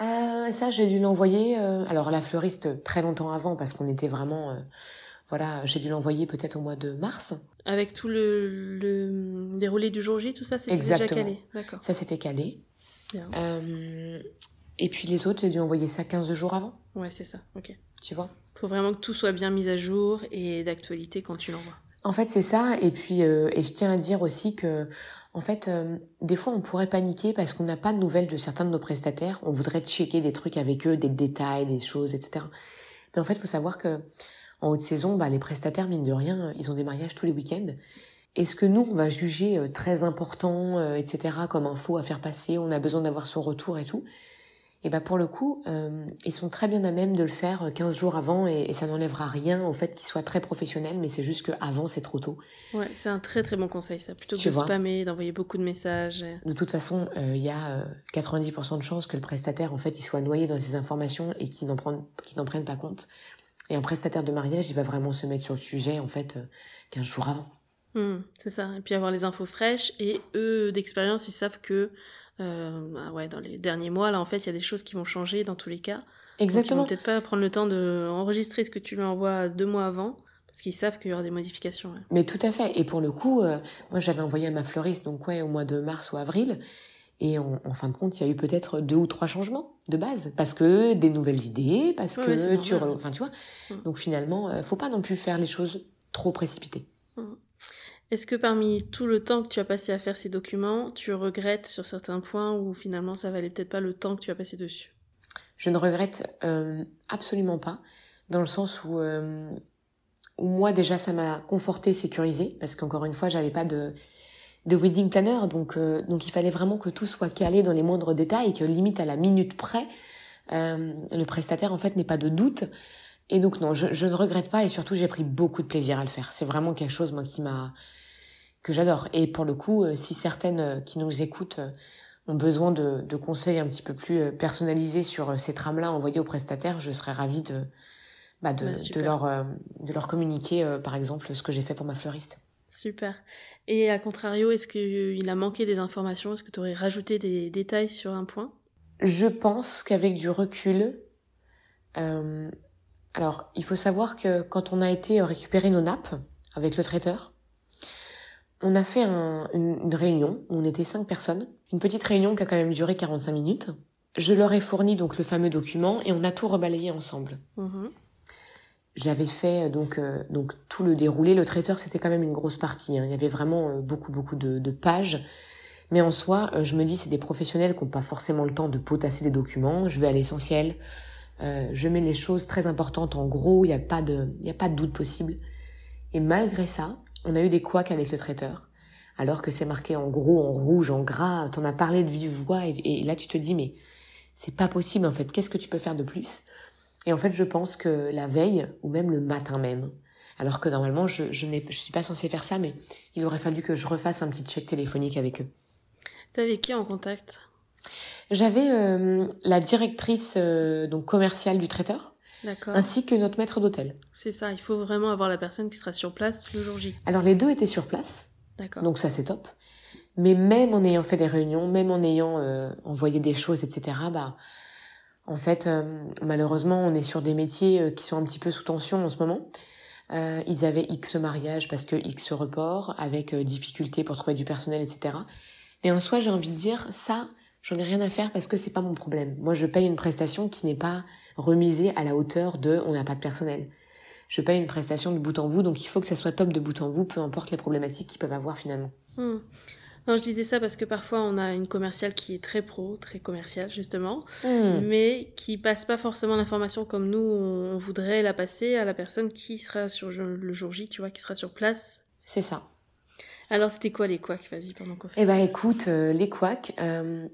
Speaker 3: Euh, Ça, j'ai dû l'envoyer. alors la fleuriste très longtemps avant parce qu'on était vraiment voilà, j'ai dû l'envoyer peut-être au mois de mars.
Speaker 1: Avec tout le, le déroulé du jour J, tout ça, c'était déjà calé. D'accord.
Speaker 3: Ça, c'était calé. Euh, et puis les autres, j'ai dû envoyer ça 15 jours avant.
Speaker 1: Ouais, c'est ça, ok.
Speaker 3: Tu vois?
Speaker 1: Faut vraiment que tout soit bien mis à jour et d'actualité quand tu l'envoies.
Speaker 3: En fait, c'est ça. Et puis, euh, et je tiens à dire aussi que, en fait, euh, des fois, on pourrait paniquer parce qu'on n'a pas de nouvelles de certains de nos prestataires. On voudrait checker des trucs avec eux, des détails, des choses, etc. Mais en fait, il faut savoir que en haute saison, bah, les prestataires, mine de rien, ils ont des mariages tous les week-ends. Et ce que nous, on va juger euh, très important, euh, etc., comme info à faire passer, on a besoin d'avoir son retour et tout, et bah pour le coup, euh, ils sont très bien à même de le faire 15 jours avant et, ça n'enlèvera rien au fait qu'ils soient très professionnels, mais c'est juste qu'avant, c'est trop tôt.
Speaker 1: Ouais, c'est un très très bon conseil ça, plutôt que de spammer, d'envoyer beaucoup de messages.
Speaker 3: De toute façon, il y a 90% de chances que le prestataire, en fait, il soit noyé dans ces informations et qu'il n'en prenne pas compte. Et un prestataire de mariage, il va vraiment se mettre sur le sujet, en fait, 15 euh, jours avant.
Speaker 1: Hmm, c'est ça. Et puis avoir les infos fraîches. Et eux, d'expérience, ils savent que euh, bah ouais, dans les derniers mois, là, en fait, il y a des choses qui vont changer dans tous les cas.
Speaker 3: Exactement.
Speaker 1: Donc, ils vont peut-être pas prendre le temps d'enregistrer ce que tu lui envoies deux mois avant. Parce qu'ils savent qu'il y aura des modifications.
Speaker 3: Mais tout à fait. Et pour le coup, euh, moi j'avais envoyé à ma fleuriste, donc ouais, au mois de mars ou avril. Et en, fin de compte, il y a eu peut-être deux ou trois changements de base, parce que des nouvelles idées, parce que tu, enfin tu vois. Mm. Donc finalement, euh, faut pas non plus faire les choses trop précipitées.
Speaker 1: Est-ce que parmi tout le temps que tu as passé à faire ces documents, tu regrettes sur certains points où finalement ça valait peut-être pas le temps que tu as passé dessus?
Speaker 3: Je ne regrette euh, absolument pas, dans le sens où, euh, où moi déjà ça m'a conforté, sécurisé, parce qu'encore une fois j'avais pas de de wedding planner, donc euh, donc il fallait vraiment que tout soit calé dans les moindres détails et que limite à la minute près, le prestataire en fait n'ait pas de doute. Et donc non, je, je ne regrette pas et surtout j'ai pris beaucoup de plaisir à le faire. C'est vraiment quelque chose moi qui m'a que j'adore. Et pour le coup, euh, si certaines qui nous écoutent ont besoin de, de conseils un petit peu plus personnalisés sur ces trames-là envoyées aux prestataires, je serais ravie de bah de, bah, de leur de leur communiquer par exemple ce que j'ai fait pour ma fleuriste.
Speaker 1: Super. Et à contrario, est-ce qu'il a manqué des informations? Est-ce que tu aurais rajouté des détails sur un point?
Speaker 3: Je pense qu'avec du recul, euh, alors il faut savoir que quand on a été récupérer nos nappes avec le traiteur, on a fait une, réunion où on était cinq personnes, une petite réunion qui a quand même duré 45 minutes. Je leur ai fourni donc le fameux document et on a tout rebalayé ensemble. Mmh j'avais fait euh, donc euh, donc tout le déroulé. Le traiteur, c'était quand même une grosse partie. Hein. Il y avait vraiment euh, beaucoup beaucoup de, de, pages. Mais en soi, je me dis, c'est des professionnels qui n'ont pas forcément le temps de potasser des documents. Je vais à l'essentiel. je mets les choses très importantes en gros. Il n'y a pas de il y a pas de doute possible. Et malgré ça, on a eu des couacs avec le traiteur. Alors que c'est marqué en gros, en rouge, en gras. T'en as parlé de vive voix et, et là tu te dis mais c'est pas possible en fait. Qu'est-ce que tu peux faire de plus? Et en fait, je pense que la veille, ou même le matin même, alors que normalement, je, je n'ai, je suis pas censée faire ça, mais il aurait fallu que je refasse un petit check téléphonique avec eux.
Speaker 1: T'avais qui en contact?
Speaker 3: J'avais euh, la directrice euh, donc commerciale du traiteur, ainsi que notre maître d'hôtel.
Speaker 1: C'est ça, il faut vraiment avoir la personne qui sera sur place le jour J.
Speaker 3: Alors les deux étaient sur place, donc ça c'est top. Mais même en ayant fait des réunions, même en ayant euh, envoyé des choses, etc., bah en fait, euh, malheureusement, on est sur des métiers euh, qui sont un petit peu sous tension en ce moment. Ils avaient X mariage parce que X report, avec difficulté pour trouver du personnel, etc. Mais en soi, j'ai envie de dire, ça, j'en ai rien à faire parce que c'est pas mon problème. Moi, je paye une prestation qui n'est pas remiser à la hauteur de on n'a pas de personnel. Je paye une prestation de bout en bout, donc il faut que ça soit top de bout en bout, peu importe les problématiques qu'ils peuvent avoir finalement.
Speaker 1: Hmm. Non, je disais ça parce que parfois on a une commerciale qui est très pro, très commerciale justement,
Speaker 3: Hmm.
Speaker 1: mais qui passe pas forcément l'information comme nous on voudrait la passer à la personne qui sera sur le jour J, tu vois, qui sera sur place.
Speaker 3: C'est ça.
Speaker 1: Alors c'était quoi les couacs? Vas-y, pendant qu'on fait.
Speaker 3: Eh ben écoute, euh, les couacs, euh,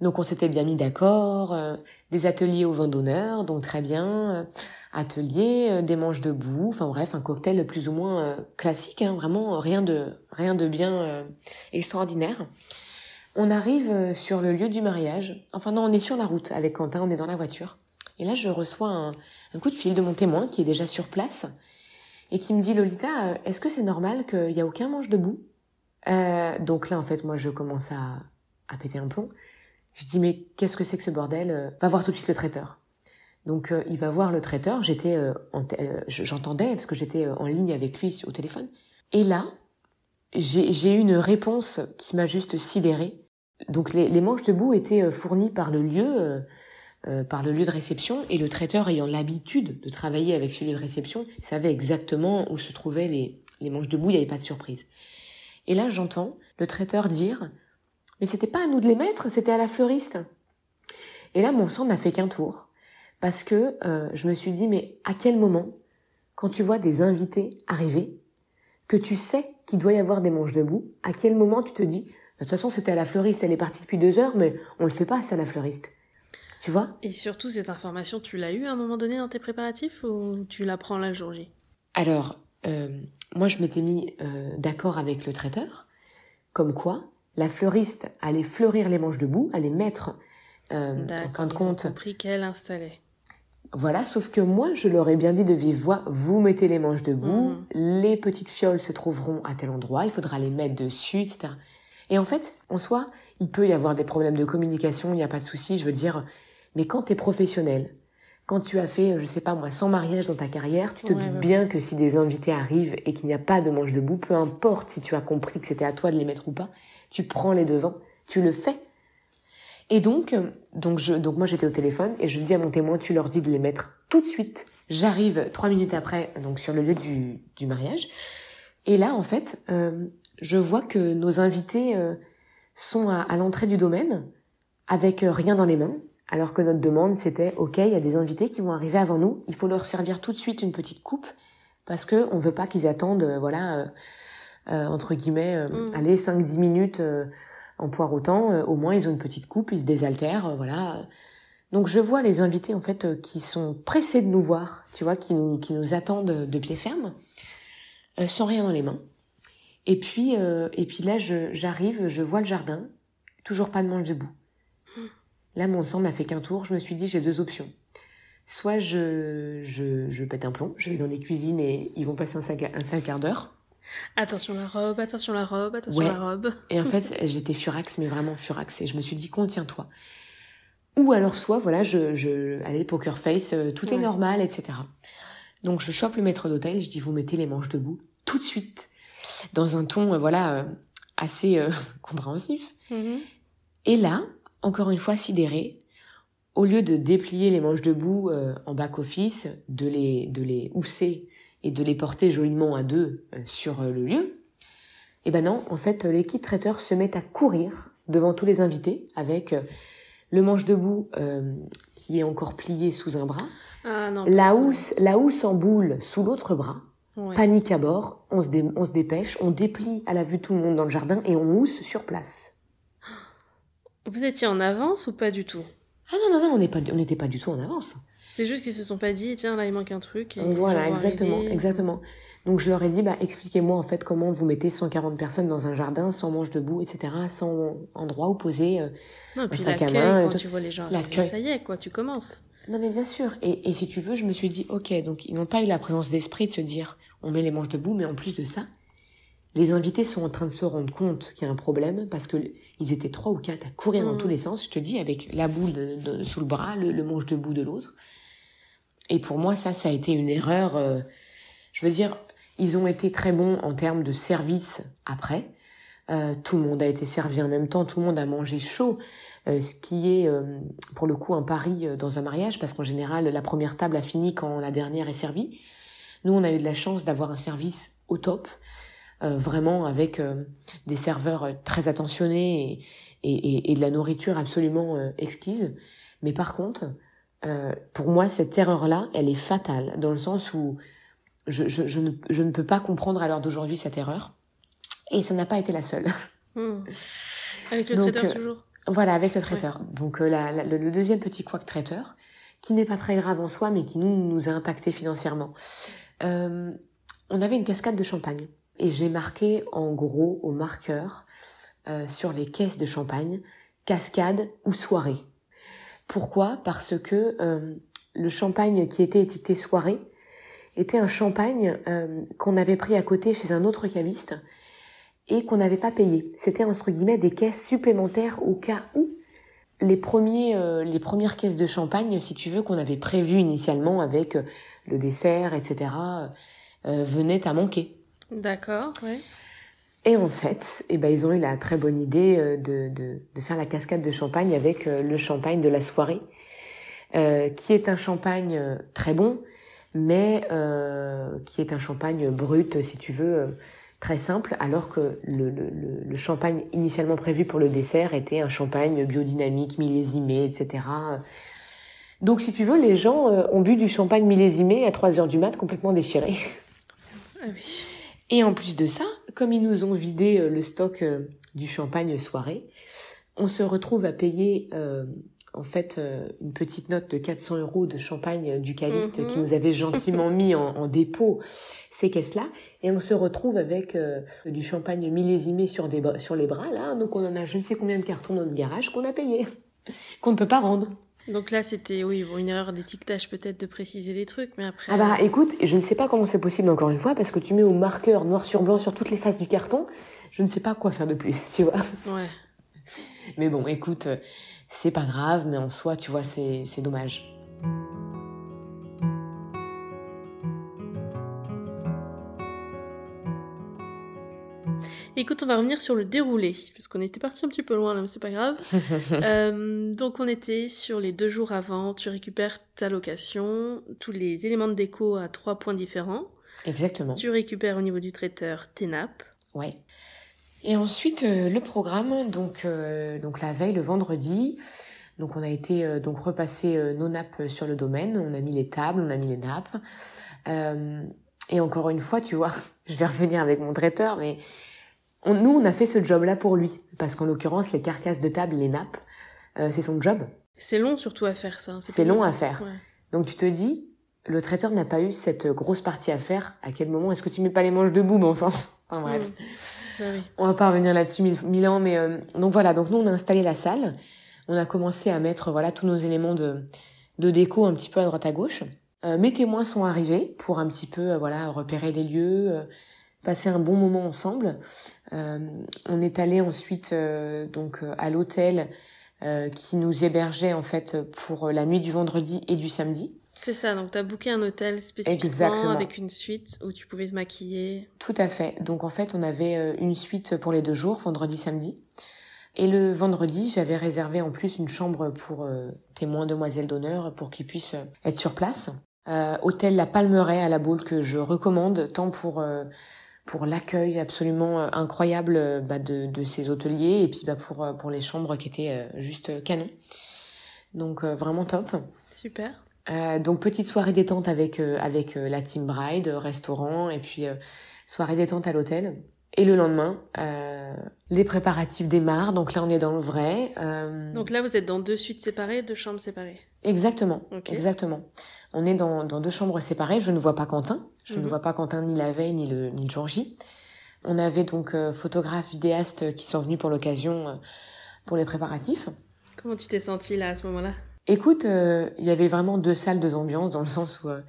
Speaker 3: donc on s'était bien mis d'accord, euh, des ateliers au vin d'honneur, donc très bien, euh, ateliers, euh, des manches debout, enfin bref, un cocktail plus ou moins euh, classique, hein, vraiment rien de rien de bien euh, extraordinaire. On arrive euh, sur le lieu du mariage, enfin non, on est sur la route avec Quentin, on est dans la voiture, et là je reçois un, un coup de fil de mon témoin qui est déjà sur place et qui me dit Lolita, est-ce que c'est normal qu'il y a aucun manche debout donc là, en fait, moi, je commence à, à péter un plomb. Je dis, mais qu'est-ce que c'est que ce bordel Euh, Va voir tout de suite le traiteur. Donc, euh, il va voir le traiteur. J'étais, euh, euh, je- j'entendais parce que j'étais en ligne avec lui au téléphone. Et là, j'ai eu une réponse qui m'a juste sidérée. Donc, les, les manches debout étaient euh, fournies par le lieu, par le lieu de réception, et le traiteur ayant l'habitude de travailler avec ce lieu de réception, savait exactement où se trouvaient les, les manches debout. Il n'y avait pas de surprise. Et là, j'entends le traiteur dire Mais c'était pas à nous de les mettre, c'était à la fleuriste. Et là, mon sang n'a fait qu'un tour. Parce que euh, je me suis dit Mais à quel moment, quand tu vois des invités arriver, que tu sais qu'il doit y avoir des manches debout, à quel moment tu te dis De toute façon, c'était à la fleuriste, elle est partie depuis deux heures, mais on le fait pas, c'est à la fleuriste. Tu vois?
Speaker 1: Et surtout, cette information, tu l'as eue à un moment donné dans tes préparatifs ou tu la prends la jour J?
Speaker 3: Alors, euh, moi, je m'étais mis euh, d'accord avec le traiteur, comme quoi la fleuriste allait fleurir les manches debout, allait mettre, euh, en fin de compte,
Speaker 1: compris qu'elle installait.
Speaker 3: voilà. Sauf que moi, je leur ai bien dit de vive voix, vous mettez les manches debout,
Speaker 1: Mhm.
Speaker 3: les petites fioles se trouveront à tel endroit, il faudra les mettre dessus, etc. Et en fait, en soi, il peut y avoir des problèmes de communication, il n'y a pas de souci, je veux dire, mais quand tu es professionnel, quand tu as fait, je sais pas moi, 100 mariages dans ta carrière, tu te
Speaker 1: Ouais,
Speaker 3: doutes
Speaker 1: ouais,
Speaker 3: bien que si des invités arrivent et qu'il n'y a pas de manche debout, peu importe si tu as compris que c'était à toi de les mettre ou pas, tu prends les devants, tu le fais. Et donc, euh, donc, je, donc moi j'étais au téléphone et je dis à mon témoin, tu leur dis de les mettre tout de suite. J'arrive trois minutes après, donc sur le lieu du, du mariage. Et là, en fait, euh, je vois que nos invités euh, sont à, l'entrée du domaine avec rien dans les mains, alors que notre demande c'était, ok, il y a des invités qui vont arriver avant nous, il faut leur servir tout de suite une petite coupe parce que on veut pas qu'ils attendent, voilà, entre guillemets, euh,
Speaker 1: Mm.
Speaker 3: allez 5-10 minutes euh, en poireautant, euh, au moins ils ont une petite coupe, ils se désaltèrent, euh, voilà. Donc je vois les invités en fait euh, qui sont pressés de nous voir, tu vois, qui nous qui nous attendent de pied ferme, euh, sans rien dans les mains. Et puis euh, et puis là je j'arrive, je vois le jardin, toujours pas de manche debout. Là mon sang n'a fait qu'un tour, je me suis dit j'ai deux options. Soit je, je, je pète un plomb, je vais dans les cuisines et ils vont passer un, cinq, un sale quart d'heure.
Speaker 1: Attention la robe, attention la robe, attention
Speaker 3: Ouais.
Speaker 1: la robe.
Speaker 3: Et en fait, j'étais furax, mais vraiment furax. Et je me suis dit, contiens-toi. Ou alors soit, voilà, je, je, allez, poker face, euh, tout est
Speaker 1: Ouais.
Speaker 3: normal, etc. Donc je chope le maître d'hôtel, je dis, vous mettez les manches debout, tout de suite, dans un ton, euh, voilà, euh, assez euh, compréhensif.
Speaker 1: Mhm.
Speaker 3: Et là, encore une fois sidéré, au lieu de déplier les manches debout euh, en back-office, de les, de les housser et de les porter joliment à deux euh, sur euh, le lieu, eh ben non, en fait, l'équipe traiteur se met à courir devant tous les invités avec euh, le manche debout euh, qui est encore plié sous un bras,
Speaker 1: Ah non.
Speaker 3: la housse, la housse en boule sous l'autre bras,
Speaker 1: Ouais.
Speaker 3: panique à bord, on se, dé- on se dépêche, on déplie à la vue de tout le monde dans le jardin et on housse sur place.
Speaker 1: Vous étiez en avance ou pas du tout?
Speaker 3: Ah non, non, non, on n'était pas du tout en avance.
Speaker 1: C'est juste qu'ils se sont pas dit, tiens, là il manque un truc. Et
Speaker 3: Voilà, exactement, exactement. Donc je leur ai dit, bah, expliquez-moi en fait comment vous mettez 140 personnes dans un jardin sans manche debout, etc., sans endroit où poser. euh.
Speaker 1: Non, et puis
Speaker 3: sac à main et
Speaker 1: quand
Speaker 3: tout.
Speaker 1: tu vois les gens arriver, ça y est, quoi, tu commences.
Speaker 3: Non mais bien sûr. Et, et si tu veux, je me suis dit, ok, donc ils n'ont pas eu la présence d'esprit de se dire, on met les manches debout, mais en plus de ça, les invités sont en train de se rendre compte qu'il y a un problème parce que ils étaient trois ou quatre à courir dans
Speaker 1: Mhm.
Speaker 3: tous les sens, je te dis, avec la boule de- de- sous le bras, le, le manche debout de l'autre. Et pour moi, ça, ça a été une erreur. euh, je veux dire, ils ont été très bons en termes de service après. Euh, tout le monde a été servi en même temps, tout le monde a mangé chaud. ce qui est pour le coup un pari dans un mariage, parce qu'en général, la première table a fini quand la dernière est servie. Nous, on a eu de la chance d'avoir un service au top, vraiment avec des serveurs très attentionnés et, et, et, de la nourriture absolument exquise. Mais par contre, pour moi, cette erreur-là, elle est fatale, dans le sens où je, je, je, ne, je ne peux pas comprendre à l'heure d'aujourd'hui cette erreur. Et ça n'a pas été la seule.
Speaker 1: Hmm. Avec le traiteur toujours
Speaker 3: Voilà, avec le traiteur. Donc euh, la, le, deuxième petit couac traiteur, qui n'est pas très grave en soi, mais qui nous, nous a impacté financièrement. Euh, on avait une cascade de champagne. Et j'ai marqué en gros au marqueur euh, sur les caisses de champagne, cascade ou soirée. Pourquoi? Parce que euh, le champagne qui était étiqueté soirée était un champagne euh, qu'on avait pris à côté chez un autre caviste et qu'on n'avait pas payé. C'était entre guillemets des caisses supplémentaires au cas où les premiers, euh, premières caisses de champagne, si tu veux, qu'on avait prévues initialement avec le dessert, etc., venaient à manquer.
Speaker 1: D'accord, ouais.
Speaker 3: Et en fait, eh ben, ils ont eu la très bonne idée de, de, de faire la cascade de champagne avec le champagne de la soirée, qui est un champagne très bon, mais euh, qui est un champagne brut, si tu veux, euh, très simple, alors que le, le, le, champagne initialement prévu pour le dessert était un champagne biodynamique, millésimé, etc. Donc, si tu veux, les gens euh, ont bu du champagne millésimé à 3 heures du mat, complètement déchiré.
Speaker 1: Ah oui.
Speaker 3: Et en plus de ça, comme ils nous ont vidé le stock du champagne soirée, on se retrouve à payer en fait euh, une petite note de 400 euros de champagne du caviste qui mhm. nous avait gentiment mis en, dépôt ces caisses-là. Et on se retrouve avec euh, du champagne millésimé sur, des, sur les bras, là. Donc on en a je ne sais combien de cartons dans notre garage qu'on a payé, qu'on ne peut pas rendre.
Speaker 1: Donc là, c'était oui une erreur d'étiquetage peut-être de préciser les trucs, mais après.
Speaker 3: Ah bah écoute, je ne sais pas comment c'est possible encore une fois parce que tu mets au marqueur noir sur blanc sur toutes les faces du carton. Je ne sais pas quoi faire de plus, tu vois.
Speaker 1: Ouais.
Speaker 3: Mais bon, écoute, c'est pas grave, mais en soi, tu vois, c'est dommage.
Speaker 1: Écoute, on va revenir sur le déroulé, parce qu'on était parti un petit peu loin là, mais c'est pas grave. Euh, donc on était sur les deux jours avant, tu récupères ta location, tous les éléments de déco à trois points différents.
Speaker 3: Exactement.
Speaker 1: Tu récupères au niveau du traiteur tes nappes.
Speaker 3: Ouais. Et ensuite, euh, le programme, donc, euh, donc la veille, le vendredi, donc on a été donc repasser nos nappes sur le domaine, on a mis les tables, on a mis les nappes. et encore une fois, tu vois, je vais revenir avec mon traiteur, mais nous, on a fait ce job-là pour lui. Parce qu'en l'occurrence, les carcasses de table, les nappes, c'est son job.
Speaker 1: C'est long surtout à faire ça.
Speaker 3: C'est long à faire. Donc tu te dis, le traiteur n'a pas eu cette grosse partie à faire. À quel moment est-ce que tu mets pas les manches debout, bon sens? Enfin bref. Mm.
Speaker 1: Bah
Speaker 3: on va pas revenir là-dessus mille, ans, mais euh, donc voilà. Donc nous on a installé la salle, on a commencé à mettre voilà tous nos éléments de de déco un petit peu à droite à gauche. Euh, mes témoins sont arrivés pour un petit peu euh, voilà repérer les lieux, passer un bon moment ensemble. on est allé ensuite donc à l'hôtel qui nous hébergeait en fait pour la nuit du vendredi et du samedi.
Speaker 1: C'est ça, donc tu as booké un hôtel spécifiquement avec une suite où tu pouvais te maquiller.
Speaker 3: Tout à fait. Donc en fait, on avait euh, une suite pour les deux jours, vendredi, samedi. Et le vendredi, j'avais réservé en plus une chambre pour euh, témoins, demoiselles d'honneur, pour qu'ils puissent euh, être sur place. Euh, hôtel La Palmeraie à la Boule que je recommande, tant pour pour l'accueil absolument incroyable bah, de, de ces hôteliers et puis bah, pour pour les chambres qui étaient juste canon. Donc vraiment top.
Speaker 1: Super.
Speaker 3: Euh, donc petite soirée détente avec euh, avec euh, la team bride, restaurant et puis soirée détente à l'hôtel. Et le lendemain, les préparatifs démarrent. Donc là, on est dans le vrai.
Speaker 1: Donc là, vous êtes dans deux suites séparées, deux chambres séparées.
Speaker 3: Exactement, exactement. On est dans, dans deux chambres séparées. Je ne vois pas Quentin. Je ne mhm. vois pas Quentin ni la veille ni le ni le jour J. On avait donc photographes, vidéastes qui sont venus pour l'occasion pour les préparatifs.
Speaker 1: Comment tu t'es sentie là à ce moment-là?
Speaker 3: Écoute, euh, il y avait vraiment deux salles, deux ambiances, dans le sens où euh,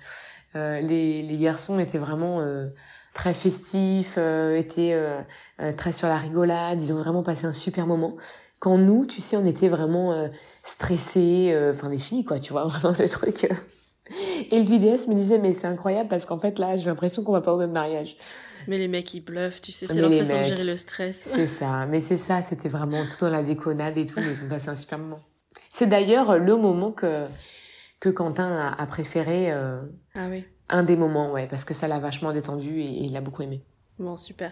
Speaker 3: euh les, les, garçons étaient vraiment euh, très festifs, étaient très sur la rigolade, ils ont vraiment passé un super moment. Quand nous, tu sais, on était vraiment stressés, enfin des filles, quoi, tu vois, vraiment des trucs Et le vidéaste me disait, mais c'est incroyable parce qu'en fait, là, j'ai l'impression qu'on va pas au même mariage.
Speaker 1: Mais les mecs, ils bluffent, tu sais, c'est leur façon de gérer le stress.
Speaker 3: C'est ça, mais c'est ça, c'était vraiment tout dans la déconnade et tout, mais ils ont passé un super moment. C'est d'ailleurs le moment que, que Quentin a, a préféré, euh,
Speaker 1: Ah oui.
Speaker 3: un des moments, ouais, parce que ça l'a vachement détendu et, et il a beaucoup aimé.
Speaker 1: Bon, super.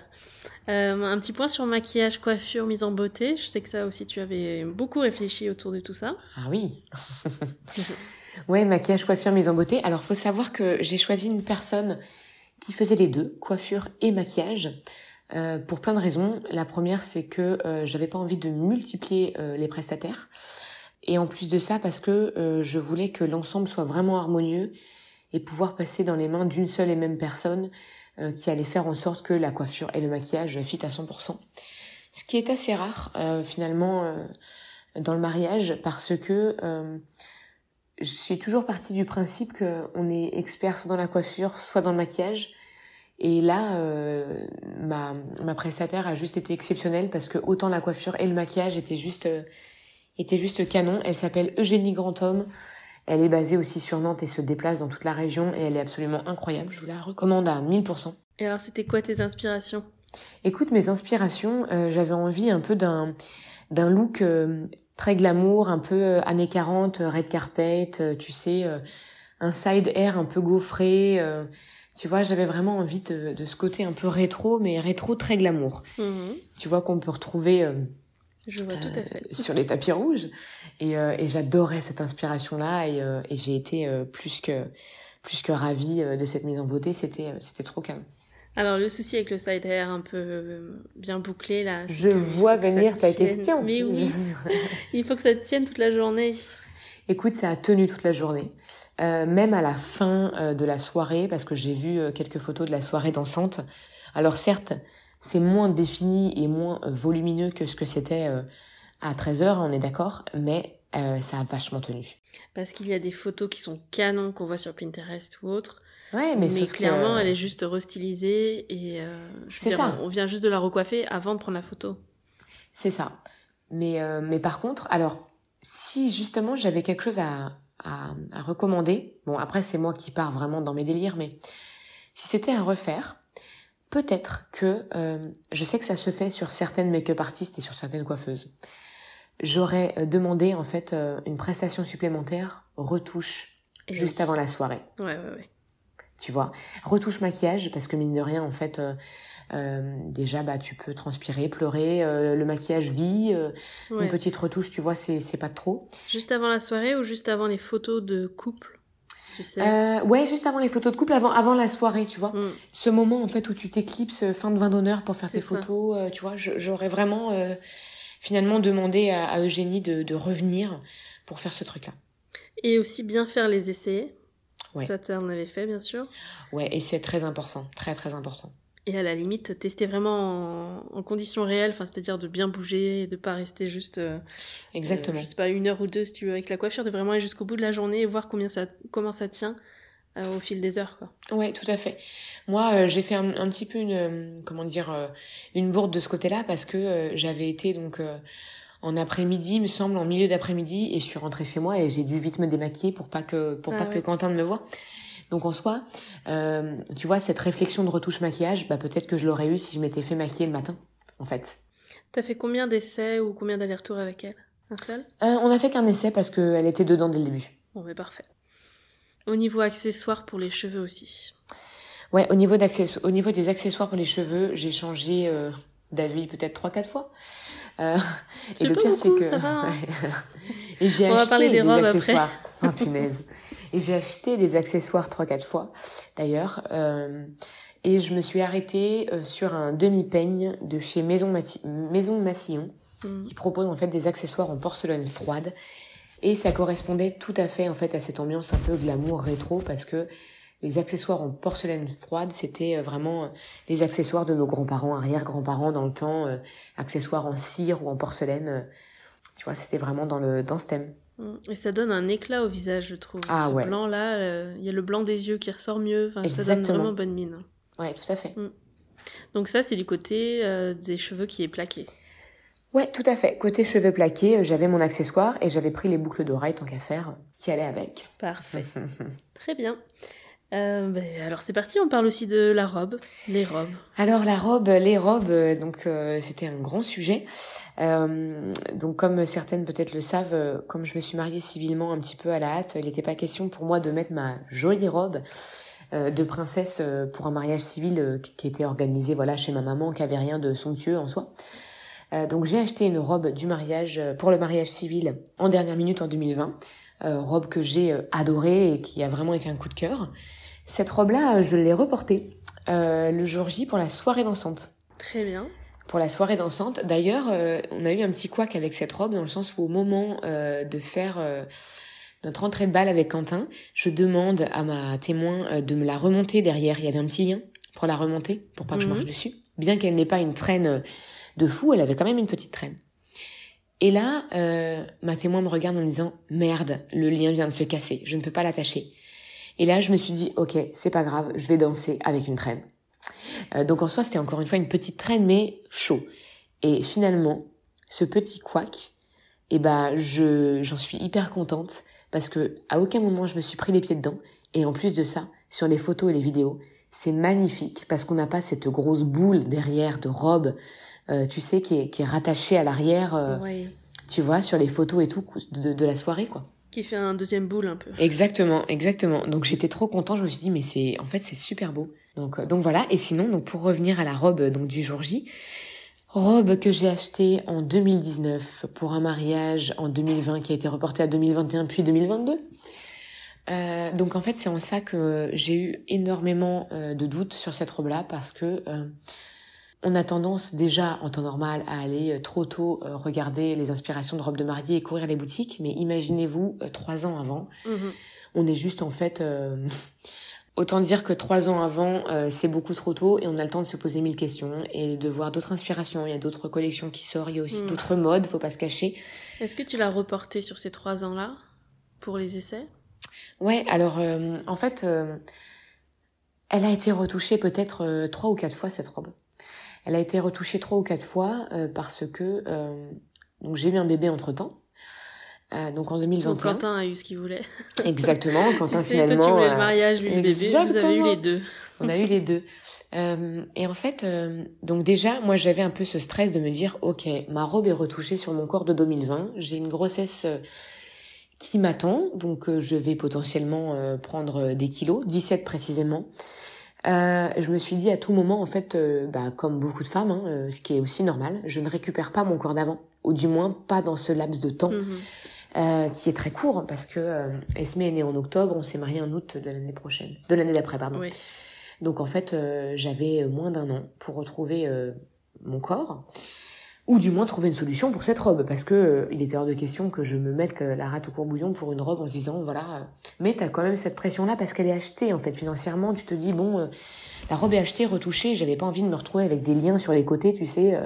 Speaker 1: Euh, un petit point sur maquillage, coiffure, mise en beauté. Je sais que ça aussi, tu avais beaucoup réfléchi autour de tout ça.
Speaker 3: Ah oui. ouais, maquillage, coiffure, mise en beauté. Alors, faut savoir que j'ai choisi une personne qui faisait les deux, coiffure et maquillage, euh, pour plein de raisons. La première, c'est que euh, j'avais pas envie de multiplier euh, les prestataires. Et en plus de ça, parce que euh, je voulais que l'ensemble soit vraiment harmonieux et pouvoir passer dans les mains d'une seule et même personne qui allait faire en sorte que la coiffure et le maquillage fit à 100%. Ce qui est assez rare finalement dans le mariage parce que je suis toujours partie du principe qu'on est expert soit dans la coiffure, soit dans le maquillage. Et là, euh, ma, ma prestataire a juste été exceptionnelle parce que autant la coiffure et le maquillage étaient juste, euh, étaient juste canon. Elle s'appelle Eugénie Grandhomme. Elle est basée aussi sur Nantes et se déplace dans toute la région et elle est absolument incroyable. Je vous la recommande à 1000%.
Speaker 1: Et alors, c'était quoi tes inspirations?
Speaker 3: Écoute, mes inspirations, euh, j'avais envie un peu d'un d'un look euh, très glamour, un peu euh, années 40, euh, red carpet, euh, tu sais, un side hair un peu gaufré. tu vois, j'avais vraiment envie de, de ce côté un peu rétro, mais rétro très glamour.
Speaker 1: Mhm.
Speaker 3: Tu vois qu'on peut retrouver euh,
Speaker 1: Je vois tout à fait.
Speaker 3: euh, sur les tapis rouges. Et, euh, et j'adorais cette inspiration-là et, euh, et j'ai été euh, plus que plus que ravie de cette mise en beauté. C'était euh, c'était trop calme.
Speaker 1: Alors, le souci avec le side hair un peu euh, bien bouclé, là.
Speaker 3: Je vois venir ta
Speaker 1: tienne.
Speaker 3: question.
Speaker 1: Mais oui, il faut que ça te tienne toute la journée.
Speaker 3: Écoute, ça a tenu toute la journée. Euh, même à la fin euh, de la soirée, parce que j'ai vu euh, quelques photos de la soirée dansante. Alors certes, c'est moins défini et moins volumineux que ce que c'était à 13h, on est d'accord, mais ça a vachement tenu.
Speaker 1: Parce qu'il y a des photos qui sont canons qu'on voit sur Pinterest ou autre.
Speaker 3: Ouais, mais,
Speaker 1: Mais,
Speaker 3: sauf que-
Speaker 1: clairement, elle est juste restylisée et euh, je veux
Speaker 3: C'est
Speaker 1: dire,
Speaker 3: ça.
Speaker 1: on vient juste de la recoiffer avant de prendre la photo.
Speaker 3: C'est ça. Mais, euh, mais par contre, alors, si justement j'avais quelque chose à, à, à recommander, bon après c'est moi qui pars vraiment dans mes délires, mais si c'était à refaire, peut-être que, euh, je sais que ça se fait sur certaines make-up artistes et sur certaines coiffeuses, j'aurais demandé en fait une prestation supplémentaire, retouche,
Speaker 1: Et
Speaker 3: juste
Speaker 1: oui.
Speaker 3: avant la soirée
Speaker 1: Ouais, ouais, ouais.
Speaker 3: Tu vois. Retouche maquillage, parce que mine de rien, en fait, euh, euh, déjà, bah, tu peux transpirer, pleurer, euh, le maquillage vit,
Speaker 1: Ouais.
Speaker 3: une petite retouche, tu vois, c'est, c'est pas trop.
Speaker 1: Juste avant la soirée ou juste avant les photos de couple Tu sais?
Speaker 3: Ouais, juste avant les photos de couple, avant, avant la soirée, tu vois.
Speaker 1: Mm.
Speaker 3: Ce moment, en fait, où tu t'éclipses, fin de vin d'honneur pour faire
Speaker 1: C'est
Speaker 3: tes
Speaker 1: ça.
Speaker 3: photos, tu vois, j'aurais vraiment, finalement, demandé à, à Eugénie de, de revenir pour faire ce truc-là.
Speaker 1: Et aussi bien faire les essais.
Speaker 3: Ouais.
Speaker 1: Ça, t'en avais fait, bien sûr.
Speaker 3: Ouais, et c'est très important, très très important.
Speaker 1: Et à la limite, tester vraiment en, en conditions réelles, c'est-à-dire de bien bouger et de pas rester juste, euh,
Speaker 3: Exactement.
Speaker 1: euh, je sais pas, une heure ou deux si tu veux avec la coiffure, de vraiment aller jusqu'au bout de la journée et voir combien ça, comment ça tient euh, au fil des heures, quoi.
Speaker 3: Ouais, tout à fait. Moi, j'ai fait un, un petit peu une, comment dire, une bourde de ce côté-là parce que j'avais été donc en après-midi, il me semble, en milieu d'après-midi, et je suis rentrée chez moi et j'ai dû vite me démaquiller pour pas que pour
Speaker 1: Ah
Speaker 3: pas
Speaker 1: ouais.
Speaker 3: que Quentin ne me voie. Donc en soi, euh, tu vois, cette réflexion de retouche maquillage, bah peut-être que je l'aurais eu si je m'étais fait maquiller le matin, en fait.
Speaker 1: T'as fait combien d'essais ou combien d'allers-retours avec elle? Un seul?
Speaker 3: Euh, on a fait qu'un essai parce qu'elle était dedans dès le début.
Speaker 1: Bon, mais parfait. Au niveau accessoires pour les cheveux aussi.
Speaker 3: Ouais, au niveau, au niveau des accessoires pour les cheveux, j'ai changé euh, d'avis peut-être trois quatre fois. Euh,
Speaker 1: C'est pas beaucoup, ça va, hein.
Speaker 3: et j'ai acheté
Speaker 1: parler des
Speaker 3: des, accessoires. Oh, punaise. Et j'ai acheté des accessoires trois quatre fois, d'ailleurs. Euh, et je me suis arrêtée euh, sur un demi-peigne de chez Maison, Mati- Maison Massillon,
Speaker 1: Mm.
Speaker 3: qui propose en fait des accessoires en porcelaine froide. Et ça correspondait tout à fait en fait à cette ambiance un peu glamour rétro parce que les accessoires en porcelaine froide, c'était euh, vraiment euh, les accessoires de nos grands-parents, arrière-grands-parents dans le temps, euh, accessoires en cire ou en porcelaine. tu vois, c'était vraiment dans le dans ce thème.
Speaker 1: Mm. Et ça donne un éclat au visage, je trouve.
Speaker 3: Ah
Speaker 1: Ce
Speaker 3: ouais.
Speaker 1: blanc là, euh, il y a le blanc des yeux qui ressort mieux. Enfin, ça donne
Speaker 3: Exactement.
Speaker 1: vraiment bonne mine.
Speaker 3: Ouais, tout à fait.
Speaker 1: Donc ça, c'est du côté euh, des cheveux qui est plaqué.
Speaker 3: Ouais, tout à fait. Côté cheveux plaqués, j'avais mon accessoire et j'avais pris les boucles d'oreilles tant qu'à faire qui allaient avec.
Speaker 1: Parfait. Très bien. Euh, ben, alors c'est parti, on parle aussi de la robe, les robes.
Speaker 3: Alors la robe, les robes, euh, donc euh, c'était un grand sujet. Donc comme certaines peut-être le savent, comme je me suis mariée civilement un petit peu à la hâte, il n'était pas question pour moi de mettre ma jolie robe de princesse pour un mariage civil qui était organisé voilà chez ma maman, qui avait rien de somptueux en soi. Donc j'ai acheté une robe du mariage pour le mariage civil en dernière minute en 2020, euh, robe que j'ai euh, adorée et qui a vraiment été un coup de cœur. Cette robe-là, euh, je l'ai reportée euh, le jour J pour la soirée dansante.
Speaker 1: Très bien.
Speaker 3: Pour la soirée dansante. D'ailleurs, euh, on a eu un petit couac avec cette robe dans le sens où au moment euh, de faire euh, notre entrée de balle avec Quentin, je demande à ma témoin euh, de me la remonter derrière. Il y avait un petit lien pour la remonter, pour pas que je
Speaker 1: Mhm.
Speaker 3: marche dessus. Bien qu'elle n'ait pas une traîne euh, de fou, elle avait quand même une petite traîne. Et là, euh, ma témoin me regarde en me disant merde, le lien vient de se casser, je ne peux pas l'attacher. Et là, je me suis dit ok, c'est pas grave, je vais danser avec une traîne. Euh, donc en soi, c'était encore une fois une petite traîne, mais chaud. Et finalement, ce petit couac, eh ben, je j'en suis hyper contente parce que à aucun moment je me suis pris les pieds dedans. Et en plus de ça, sur les photos et les vidéos, c'est magnifique parce qu'on n'a pas cette grosse boule derrière de robe, euh, tu sais, qui est, qui est rattachée à l'arrière, euh, tu vois, sur les photos et tout de, de la soirée, quoi.
Speaker 1: Qui fait un deuxième boule un peu.
Speaker 3: Exactement, exactement. Donc j'étais trop content. Je me suis dit mais c'est en fait c'est super beau. Donc euh, donc voilà. Et sinon donc pour revenir à la robe donc du jour J, robe que j'ai achetée en 2019 pour un mariage en 2020 qui a été reporté à 2021 puis 2022. Euh, donc en fait c'est en ça que j'ai eu énormément euh, de doutes sur cette robe-là parce que euh, on a tendance déjà en temps normal à aller euh, trop tôt euh, regarder les inspirations de robes de mariée et courir les boutiques, mais imaginez-vous euh, trois ans avant,
Speaker 1: Mhm.
Speaker 3: on est juste en fait euh, autant dire que trois ans avant euh, c'est beaucoup trop tôt et on a le temps de se poser mille questions et de voir d'autres inspirations. Il y a d'autres collections qui sortent il y a aussi
Speaker 1: Mm.
Speaker 3: d'autres modes faut pas se cacher.
Speaker 1: Est-ce que tu l'as reporté sur ces trois ans-là pour les essais?
Speaker 3: Ouais alors euh, en fait euh, elle a été retouchée peut-être trois ou quatre fois cette robe elle a été retouchée trois ou quatre fois euh, parce que euh, donc j'ai eu un bébé entre temps donc en 2021
Speaker 1: Donc Quentin a eu ce qu'il voulait.
Speaker 3: exactement
Speaker 1: tu
Speaker 3: Quentin
Speaker 1: sais, toi tu
Speaker 3: finalement
Speaker 1: voulais
Speaker 3: euh,
Speaker 1: le mariage, lui le bébé, vous avez eu les deux.
Speaker 3: On a eu les deux. Euh, et en fait, euh, donc déjà, moi j'avais un peu ce stress de me dire, ok, ma robe est retouchée sur mon corps de 2020, j'ai une grossesse euh, qui m'attend, donc euh, je vais potentiellement euh, prendre des kilos, 17 précisément. Euh, je me suis dit à tout moment, en fait, euh, bah, comme beaucoup de femmes, hein, euh, ce qui est aussi normal, je ne récupère pas mon corps d'avant, ou du moins pas dans ce laps de temps
Speaker 1: Mhm.
Speaker 3: qui est très court parce que Esme est née en octobre, on s'est marié en août de l'année prochaine, de l'année d'après, pardon.
Speaker 1: Oui.
Speaker 3: Donc en fait, j'avais moins d'un an pour retrouver mon corps, ou du moins trouver une solution pour cette robe, parce que euh, il était hors de question que je me mette euh, la rate au courbouillon pour une robe en se disant voilà. euh, Mais t'as quand même cette pression-là parce qu'elle est achetée en fait financièrement. Tu te dis bon, euh, la robe est achetée, retouchée. J'avais pas envie de me retrouver avec des liens sur les côtés, tu sais, euh,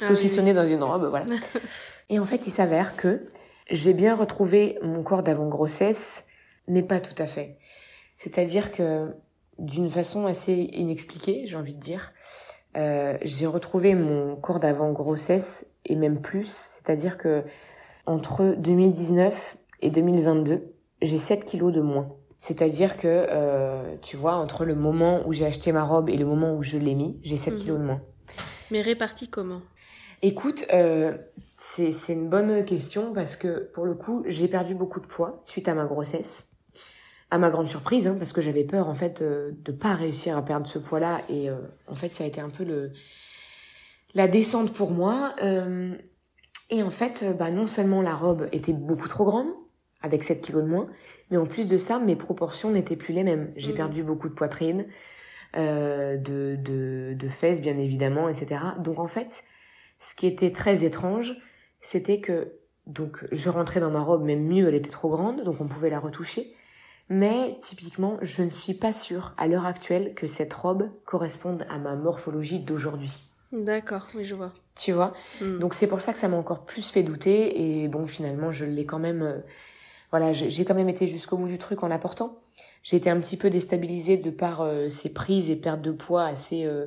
Speaker 1: Ah
Speaker 3: saucissonnés dans une robe, voilà. Et en fait, il s'avère que j'ai bien retrouvé mon corps d'avant grossesse, mais pas tout à fait. C'est-à-dire que d'une façon assez inexpliquée, j'ai envie de dire, euh, j'ai retrouvé mon corps d'avant grossesse et même plus. C'est-à-dire que entre 2019 et 2022, j'ai 7 kilos de moins. C'est-à-dire que, euh, tu vois, entre le moment où j'ai acheté ma robe et le moment où je l'ai mis, j'ai 7
Speaker 1: Mhm.
Speaker 3: kilos de moins.
Speaker 1: Mais réparti comment?
Speaker 3: Écoute, euh, c'est c'est une bonne question parce que pour le coup, j'ai perdu beaucoup de poids suite à ma grossesse. À ma grande surprise, hein, parce que j'avais peur en fait euh, de pas réussir à perdre ce poids-là et euh, en fait ça a été un peu le la descente pour moi. Euh, et en fait, euh, bah non seulement la robe était beaucoup trop grande avec 7 kilos de moins, mais en plus de ça, mes proportions n'étaient plus les mêmes. J'ai
Speaker 1: Mhm.
Speaker 3: perdu beaucoup de poitrine, euh, de, de, de fesses bien évidemment, etc. Donc en fait, ce qui était très étrange, c'était que donc je rentrais dans ma robe, même mieux, elle était trop grande, donc on pouvait la retoucher. Mais typiquement, je ne suis pas sûre à l'heure actuelle que cette robe corresponde à ma morphologie d'aujourd'hui.
Speaker 1: D'accord, oui, je vois.
Speaker 3: Tu vois?
Speaker 1: Mhm.
Speaker 3: Donc c'est pour ça que ça m'a encore plus fait douter et bon finalement je l'ai quand même euh, voilà, j'ai quand même été jusqu'au bout du truc en l'apportant. J'ai été un petit peu déstabilisée de par euh, ces prises et pertes de poids assez euh,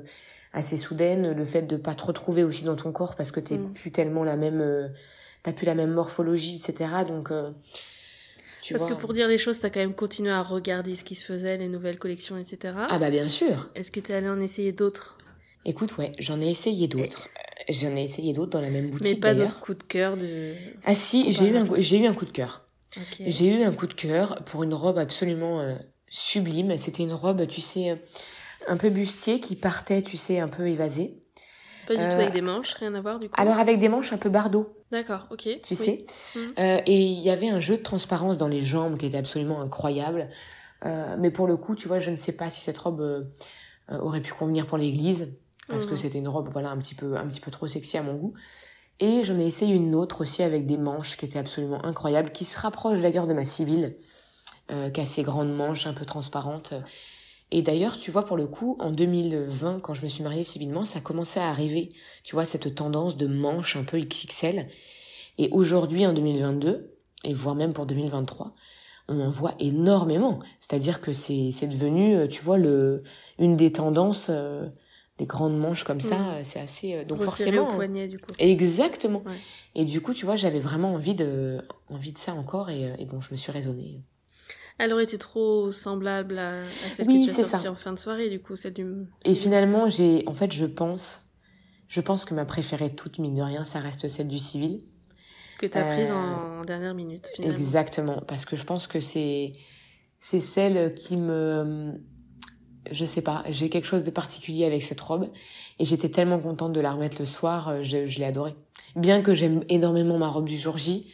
Speaker 3: assez soudaine, le fait de pas te retrouver aussi dans ton corps parce que t'es
Speaker 1: Mm.
Speaker 3: plus tellement la même, euh, t'as plus la même morphologie, etc. Donc, euh, tu
Speaker 1: Parce
Speaker 3: vois.
Speaker 1: que pour dire les choses, t'as quand même continué à regarder ce qui se faisait, les nouvelles collections, etc.
Speaker 3: Ah bah bien sûr.
Speaker 1: Est-ce que t'es allé en essayer d'autres?
Speaker 3: Écoute, ouais, j'en ai essayé d'autres. Euh, J'en ai essayé d'autres dans la même
Speaker 1: Mais
Speaker 3: boutique
Speaker 1: pas
Speaker 3: d'ailleurs.
Speaker 1: d'autres coups de cœur de...
Speaker 3: Ah si, j'ai eu un, coup- j'ai eu un coup de cœur. J'ai eu un coup de cœur pour une robe absolument euh, sublime. C'était une robe, tu sais, euh, un peu bustier qui partait, tu sais, un peu évasée.
Speaker 1: Pas du tout avec des manches, rien à voir du coup?
Speaker 3: Alors avec des manches un peu bardeau,
Speaker 1: D'accord, ok.
Speaker 3: tu
Speaker 1: Oui.
Speaker 3: sais.
Speaker 1: Mhm.
Speaker 3: Euh, et il y avait un jeu de transparence dans les jambes qui était absolument incroyable. Euh, mais pour le coup, tu vois, je ne sais pas si cette robe euh, aurait pu convenir pour l'église parce que
Speaker 1: Mhm.
Speaker 3: c'était une robe voilà un petit peu un petit peu trop sexy à mon goût. Et j'en ai essayé une autre aussi avec des manches qui étaient absolument incroyables, qui se rapproche d'ailleurs de ma civile, qui a ces grandes manches un peu transparentes. Et d'ailleurs, tu vois, pour le coup, en 2020, quand je me suis mariée civilement, ça commençait à arriver, tu vois, cette tendance de manches un peu XXL. Et aujourd'hui, en 2022, et voire même pour 2023, on en voit énormément. C'est-à-dire que c'est c'est devenu, euh, tu vois, le une des tendances, euh, des grandes manches comme ça,
Speaker 1: Mhm.
Speaker 3: euh, c'est assez... euh, donc forcément...
Speaker 1: au poignet du coup.
Speaker 3: Exactement.
Speaker 1: Ouais.
Speaker 3: Et du coup, tu vois, j'avais vraiment envie de, envie de ça encore, et, et bon, je me suis raisonnée.
Speaker 1: Elle aurait été trop semblable à, à celle
Speaker 3: Oui,
Speaker 1: que tu as sortie en fin de soirée du coup, celle du...
Speaker 3: Et finalement, j'ai, en fait, je pense, je pense que ma préférée toute, mine de rien, ça reste celle du civil.
Speaker 1: Que tu as prise
Speaker 3: Euh,
Speaker 1: en, en dernière minute finalement.
Speaker 3: Exactement, parce que je pense que c'est, c'est celle qui me, je sais pas, j'ai quelque chose de particulier avec cette robe, et j'étais tellement contente de la remettre le soir, euh, je, je l'ai adorée. Bien que j'aime énormément ma robe du jour J,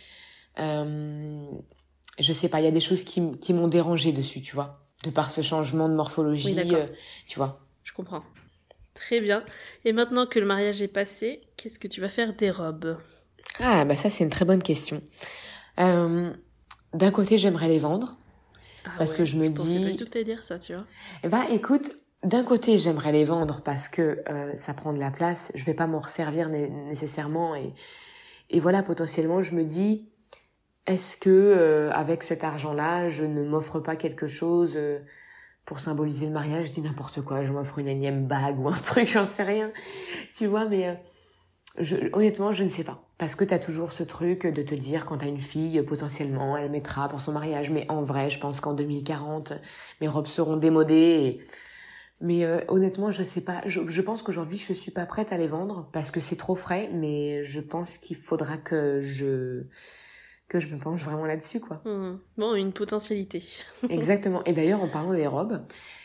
Speaker 3: euh, je sais pas, il y a des choses qui, m'ont dérangée dessus, tu vois, de par ce changement de morphologie,
Speaker 1: Oui,
Speaker 3: euh, tu vois.
Speaker 1: Je comprends. Très bien. Et maintenant que le mariage est passé, qu'est-ce que tu vas faire des robes?
Speaker 3: Ah, bah ça c'est une très bonne question. Euh, D'un côté, j'aimerais les vendre.
Speaker 1: Ah
Speaker 3: Parce que je me dis-
Speaker 1: pas du tout que dire ça, tu vois.
Speaker 3: Eh ben, écoute, d'un côté, j'aimerais les vendre parce que euh, ça prend de la place. Je vais pas m'en resservir né- nécessairement et et voilà, potentiellement, je me dis, est-ce que euh, avec cet argent-là, je ne m'offre pas quelque chose euh, pour symboliser le mariage? Je dis n'importe quoi. Je m'offre une énième bague ou un truc, j'en sais rien. Tu vois, mais euh, honnêtement, je ne sais pas. Parce que t'as toujours ce truc de te dire, quand t'as une fille, potentiellement, elle mettra pour son mariage. Mais en vrai, je pense qu'en 2040, mes robes seront démodées. Mais honnêtement, je sais pas. Je, pense qu'aujourd'hui, je suis pas prête à les vendre parce que c'est trop frais. Mais je pense qu'il faudra que je que je me penche vraiment là-dessus, quoi.
Speaker 1: Hmm. Bon, une potentialité.
Speaker 3: Exactement. Et d'ailleurs, en parlant des robes,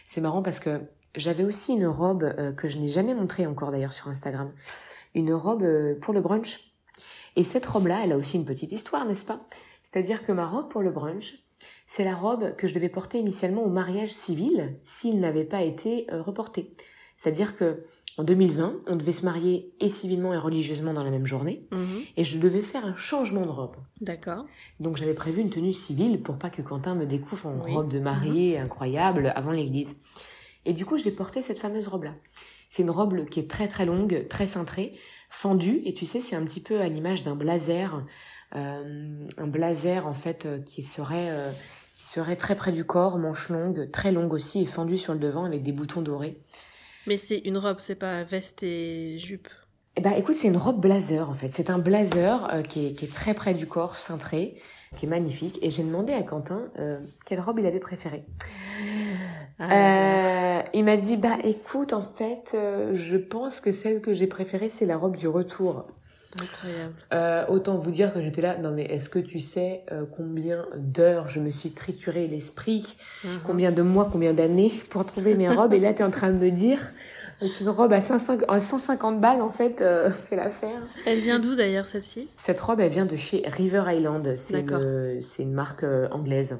Speaker 3: c'est marrant parce que j'avais aussi une robe euh, que je n'ai jamais montrée encore d'ailleurs sur Instagram. Une robe euh, pour le brunch. Et cette robe-là, elle a aussi une petite histoire, n'est-ce pas? C'est-à-dire que ma robe pour le brunch, c'est la robe que je devais porter initialement au mariage civil s'il n'avait pas été euh, reporté. C'est-à-dire que en 2020, on devait se marier et civilement et religieusement dans la même journée,
Speaker 1: Mhm.
Speaker 3: et je devais faire un changement de robe.
Speaker 1: D'accord.
Speaker 3: Donc j'avais prévu une tenue civile pour pas que Quentin me découvre en
Speaker 1: Oui. Mhm.
Speaker 3: robe de mariée incroyable avant l'église. Et du coup, j'ai porté cette fameuse robe-là. C'est une robe qui est très très longue, très cintrée, fendue, et tu sais, c'est un petit peu à l'image d'un blazer, euh, un blazer en fait euh, qui serait euh, qui serait très près du corps, manche longue, très longue aussi, et fendue sur le devant avec des boutons dorés.
Speaker 1: Mais c'est une robe, c'est pas veste et jupe.
Speaker 3: Eh ben, écoute, c'est une robe blazer en fait. C'est un blazer euh, qui, est, qui est très près du corps, cintré, qui est magnifique. Et j'ai demandé à Quentin euh, quelle robe il avait préférée.
Speaker 1: Ah,
Speaker 3: Euh, il m'a dit bah écoute, en fait, je pense que celle que j'ai préférée c'est la robe du retour.
Speaker 1: Incroyable.
Speaker 3: Euh, autant vous dire que j'étais là. Non mais est-ce que tu sais euh, combien d'heures je me suis trituré l'esprit,
Speaker 1: Mhm.
Speaker 3: combien de mois, combien d'années pour trouver mes robes? Et là, tu es en train de me dire une robe à 500 à 150 balles en fait, euh, c'est l'affaire.
Speaker 1: Elle vient d'où d'ailleurs celle-ci?
Speaker 3: Cette robe, elle vient de chez River Island. C'est une, marque anglaise.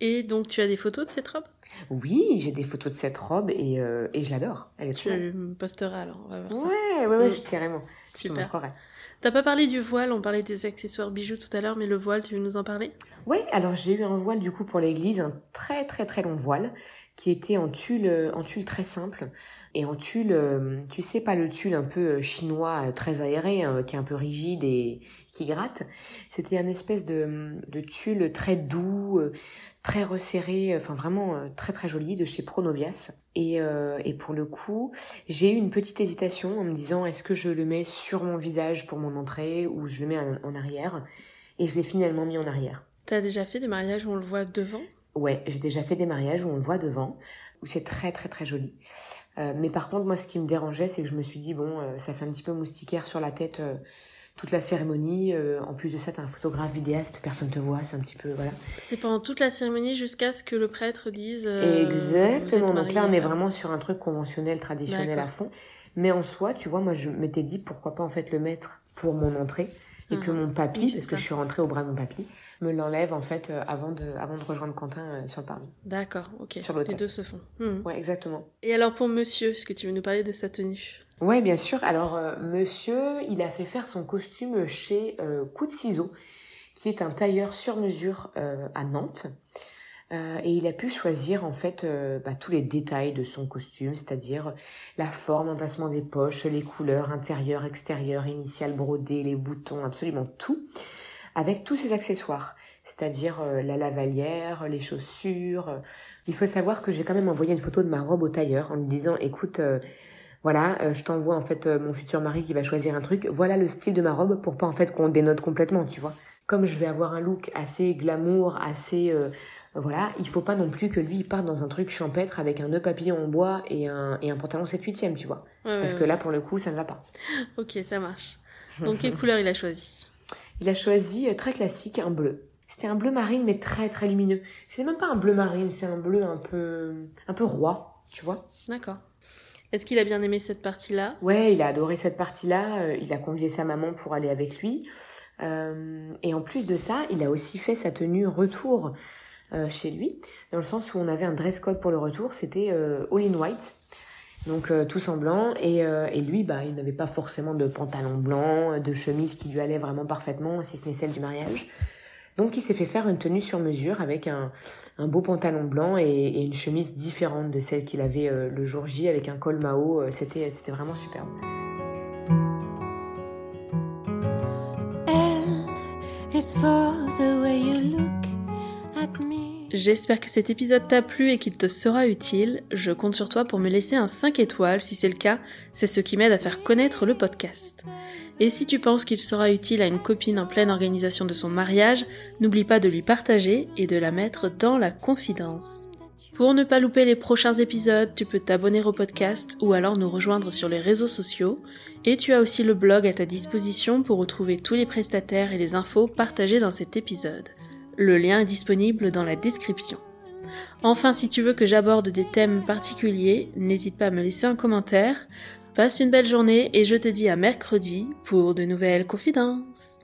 Speaker 1: Et donc tu as des photos de cette robe?
Speaker 3: Oui, j'ai des photos de cette robe et, euh, et je l'adore. Elle est.
Speaker 1: Tu me posteras alors, on va voir ça.
Speaker 3: Ouais, ouais, ouais,
Speaker 1: Mm.
Speaker 3: je- carrément. Je te montrerai.
Speaker 1: T'as pas parlé du voile, on parlait des accessoires bijoux tout à l'heure, mais le voile, tu veux nous en parler?
Speaker 3: Ouais, alors j'ai eu un voile du coup pour l'église, un très très très long voile qui était en tulle, euh, en tulle très simple. et en tulle, euh, tu sais pas le tulle un peu euh, chinois très aéré, hein, qui est un peu rigide et qui gratte. C'était un espèce de, de tulle très doux, très resserré, enfin vraiment très très joli de chez Pronovias. Et, et pour le coup, j'ai eu une petite hésitation en me disant est-ce que je le mets sur mon visage pour mon entrée ou je le mets en arrière? Et je l'ai finalement mis en arrière.
Speaker 1: T'as déjà fait des mariages où on le voit devant?
Speaker 3: Ouais, j'ai déjà fait des mariages où on le voit devant, où c'est très très très joli. Euh, mais par contre, moi, ce qui me dérangeait, c'est que je me suis dit, bon, euh, ça fait un petit peu moustiquaire sur la tête euh, toute la cérémonie. en plus de ça, t'as un photographe vidéaste, personne te voit, c'est un petit peu, voilà.
Speaker 1: C'est pendant toute la cérémonie jusqu'à ce que le prêtre dise...
Speaker 3: Exactement, donc là, on est vraiment sur un truc conventionnel, traditionnel à fond. Mais en soi, tu vois, moi, je m'étais dit, pourquoi pas en fait le mettre pour mon entrée et que mon papy, parce que je suis rentrée au bras de mon papy, me l'enlève en fait euh, avant de avant de rejoindre Quentin euh, sur le parvis.
Speaker 1: D'accord, ok. Sur. Les deux se font.
Speaker 3: Hmm. Ouais, exactement.
Speaker 1: Et alors pour Monsieur, est-ce que tu veux nous parler de sa tenue?
Speaker 3: Ouais, bien sûr. Alors euh, Monsieur, il a fait faire son costume chez Coup de ciseaux, qui est un tailleur sur mesure à Nantes. et il a pu choisir en fait bah, tous les détails de son costume, c'est-à-dire la forme, l'emplacement des poches, les couleurs intérieures, extérieures, initiales brodées, les boutons, absolument tout avec tous ses accessoires, c'est-à-dire euh, la lavalière, les chaussures. Il faut savoir que j'ai quand même envoyé une photo de ma robe au tailleur en lui disant écoute euh, voilà, euh, je t'envoie en fait mon futur mari qui va choisir un truc. Voilà le style de ma robe pour pas en fait qu'on dénote complètement, tu vois. Comme je vais avoir un look assez glamour, assez voilà, il faut pas non plus que lui il parte dans un truc champêtre avec un nœud papillon en bois et un, et un pantalon 7 8 tu vois. Parce que là pour le coup ça ne va pas.
Speaker 1: Ok, ça marche. Donc quelle couleur il a choisi?
Speaker 3: Il a choisi euh, très classique un bleu. C'était un bleu marine mais très très lumineux. C'est même pas un bleu marine, c'est un bleu un peu un peu roi, tu vois.
Speaker 1: D'accord. Est-ce qu'il a bien aimé cette partie-là?
Speaker 3: Ouais, il a adoré cette partie-là. Euh, il a convié sa maman pour aller avec lui. Euh, et en plus de ça, il a aussi fait sa tenue retour chez lui, dans le sens où on avait un dress code pour le retour, c'était all in white donc euh, tout en blanc et, euh, et lui bah il n'avait pas forcément de pantalon blanc de chemise qui lui allait vraiment parfaitement si ce n'est celle du mariage donc il s'est fait faire une tenue sur mesure avec un, un beau pantalon blanc et, une chemise différente de celle qu'il avait euh, le jour J avec un col Mao c'était c'était vraiment superbe
Speaker 1: J'espère que cet épisode t'a plu et qu'il te sera utile. Je compte sur toi pour me laisser un 5 étoiles. Si c'est le cas, c'est ce qui m'aide à faire connaître le podcast. Et si tu penses qu'il sera utile à une copine en pleine organisation de son mariage, n'oublie pas de lui partager et de la mettre dans la confidence. Pour ne pas louper les prochains épisodes, tu peux t'abonner au podcast ou alors nous rejoindre sur les réseaux sociaux. Et tu as aussi le blog à ta disposition pour retrouver tous les prestataires et les infos partagées dans cet épisode. Le lien est disponible dans la description. Enfin, si tu veux que j'aborde des thèmes particuliers, n'hésite pas à me laisser un commentaire. Passe une belle journée et je te dis à mercredi pour de nouvelles confidences.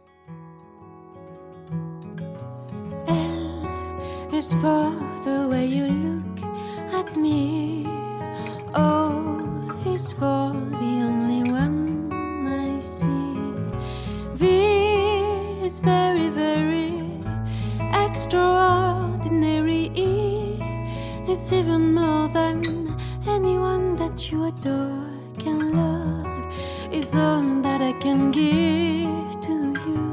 Speaker 1: extraordinary. Is even more than anyone that you adore can love is all that I can give to you.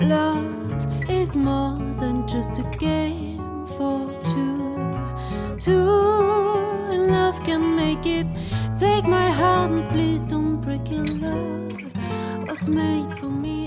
Speaker 1: Love is more than just a game for two. Two love can make it. Take my heart and please don't break it. Love was made for me.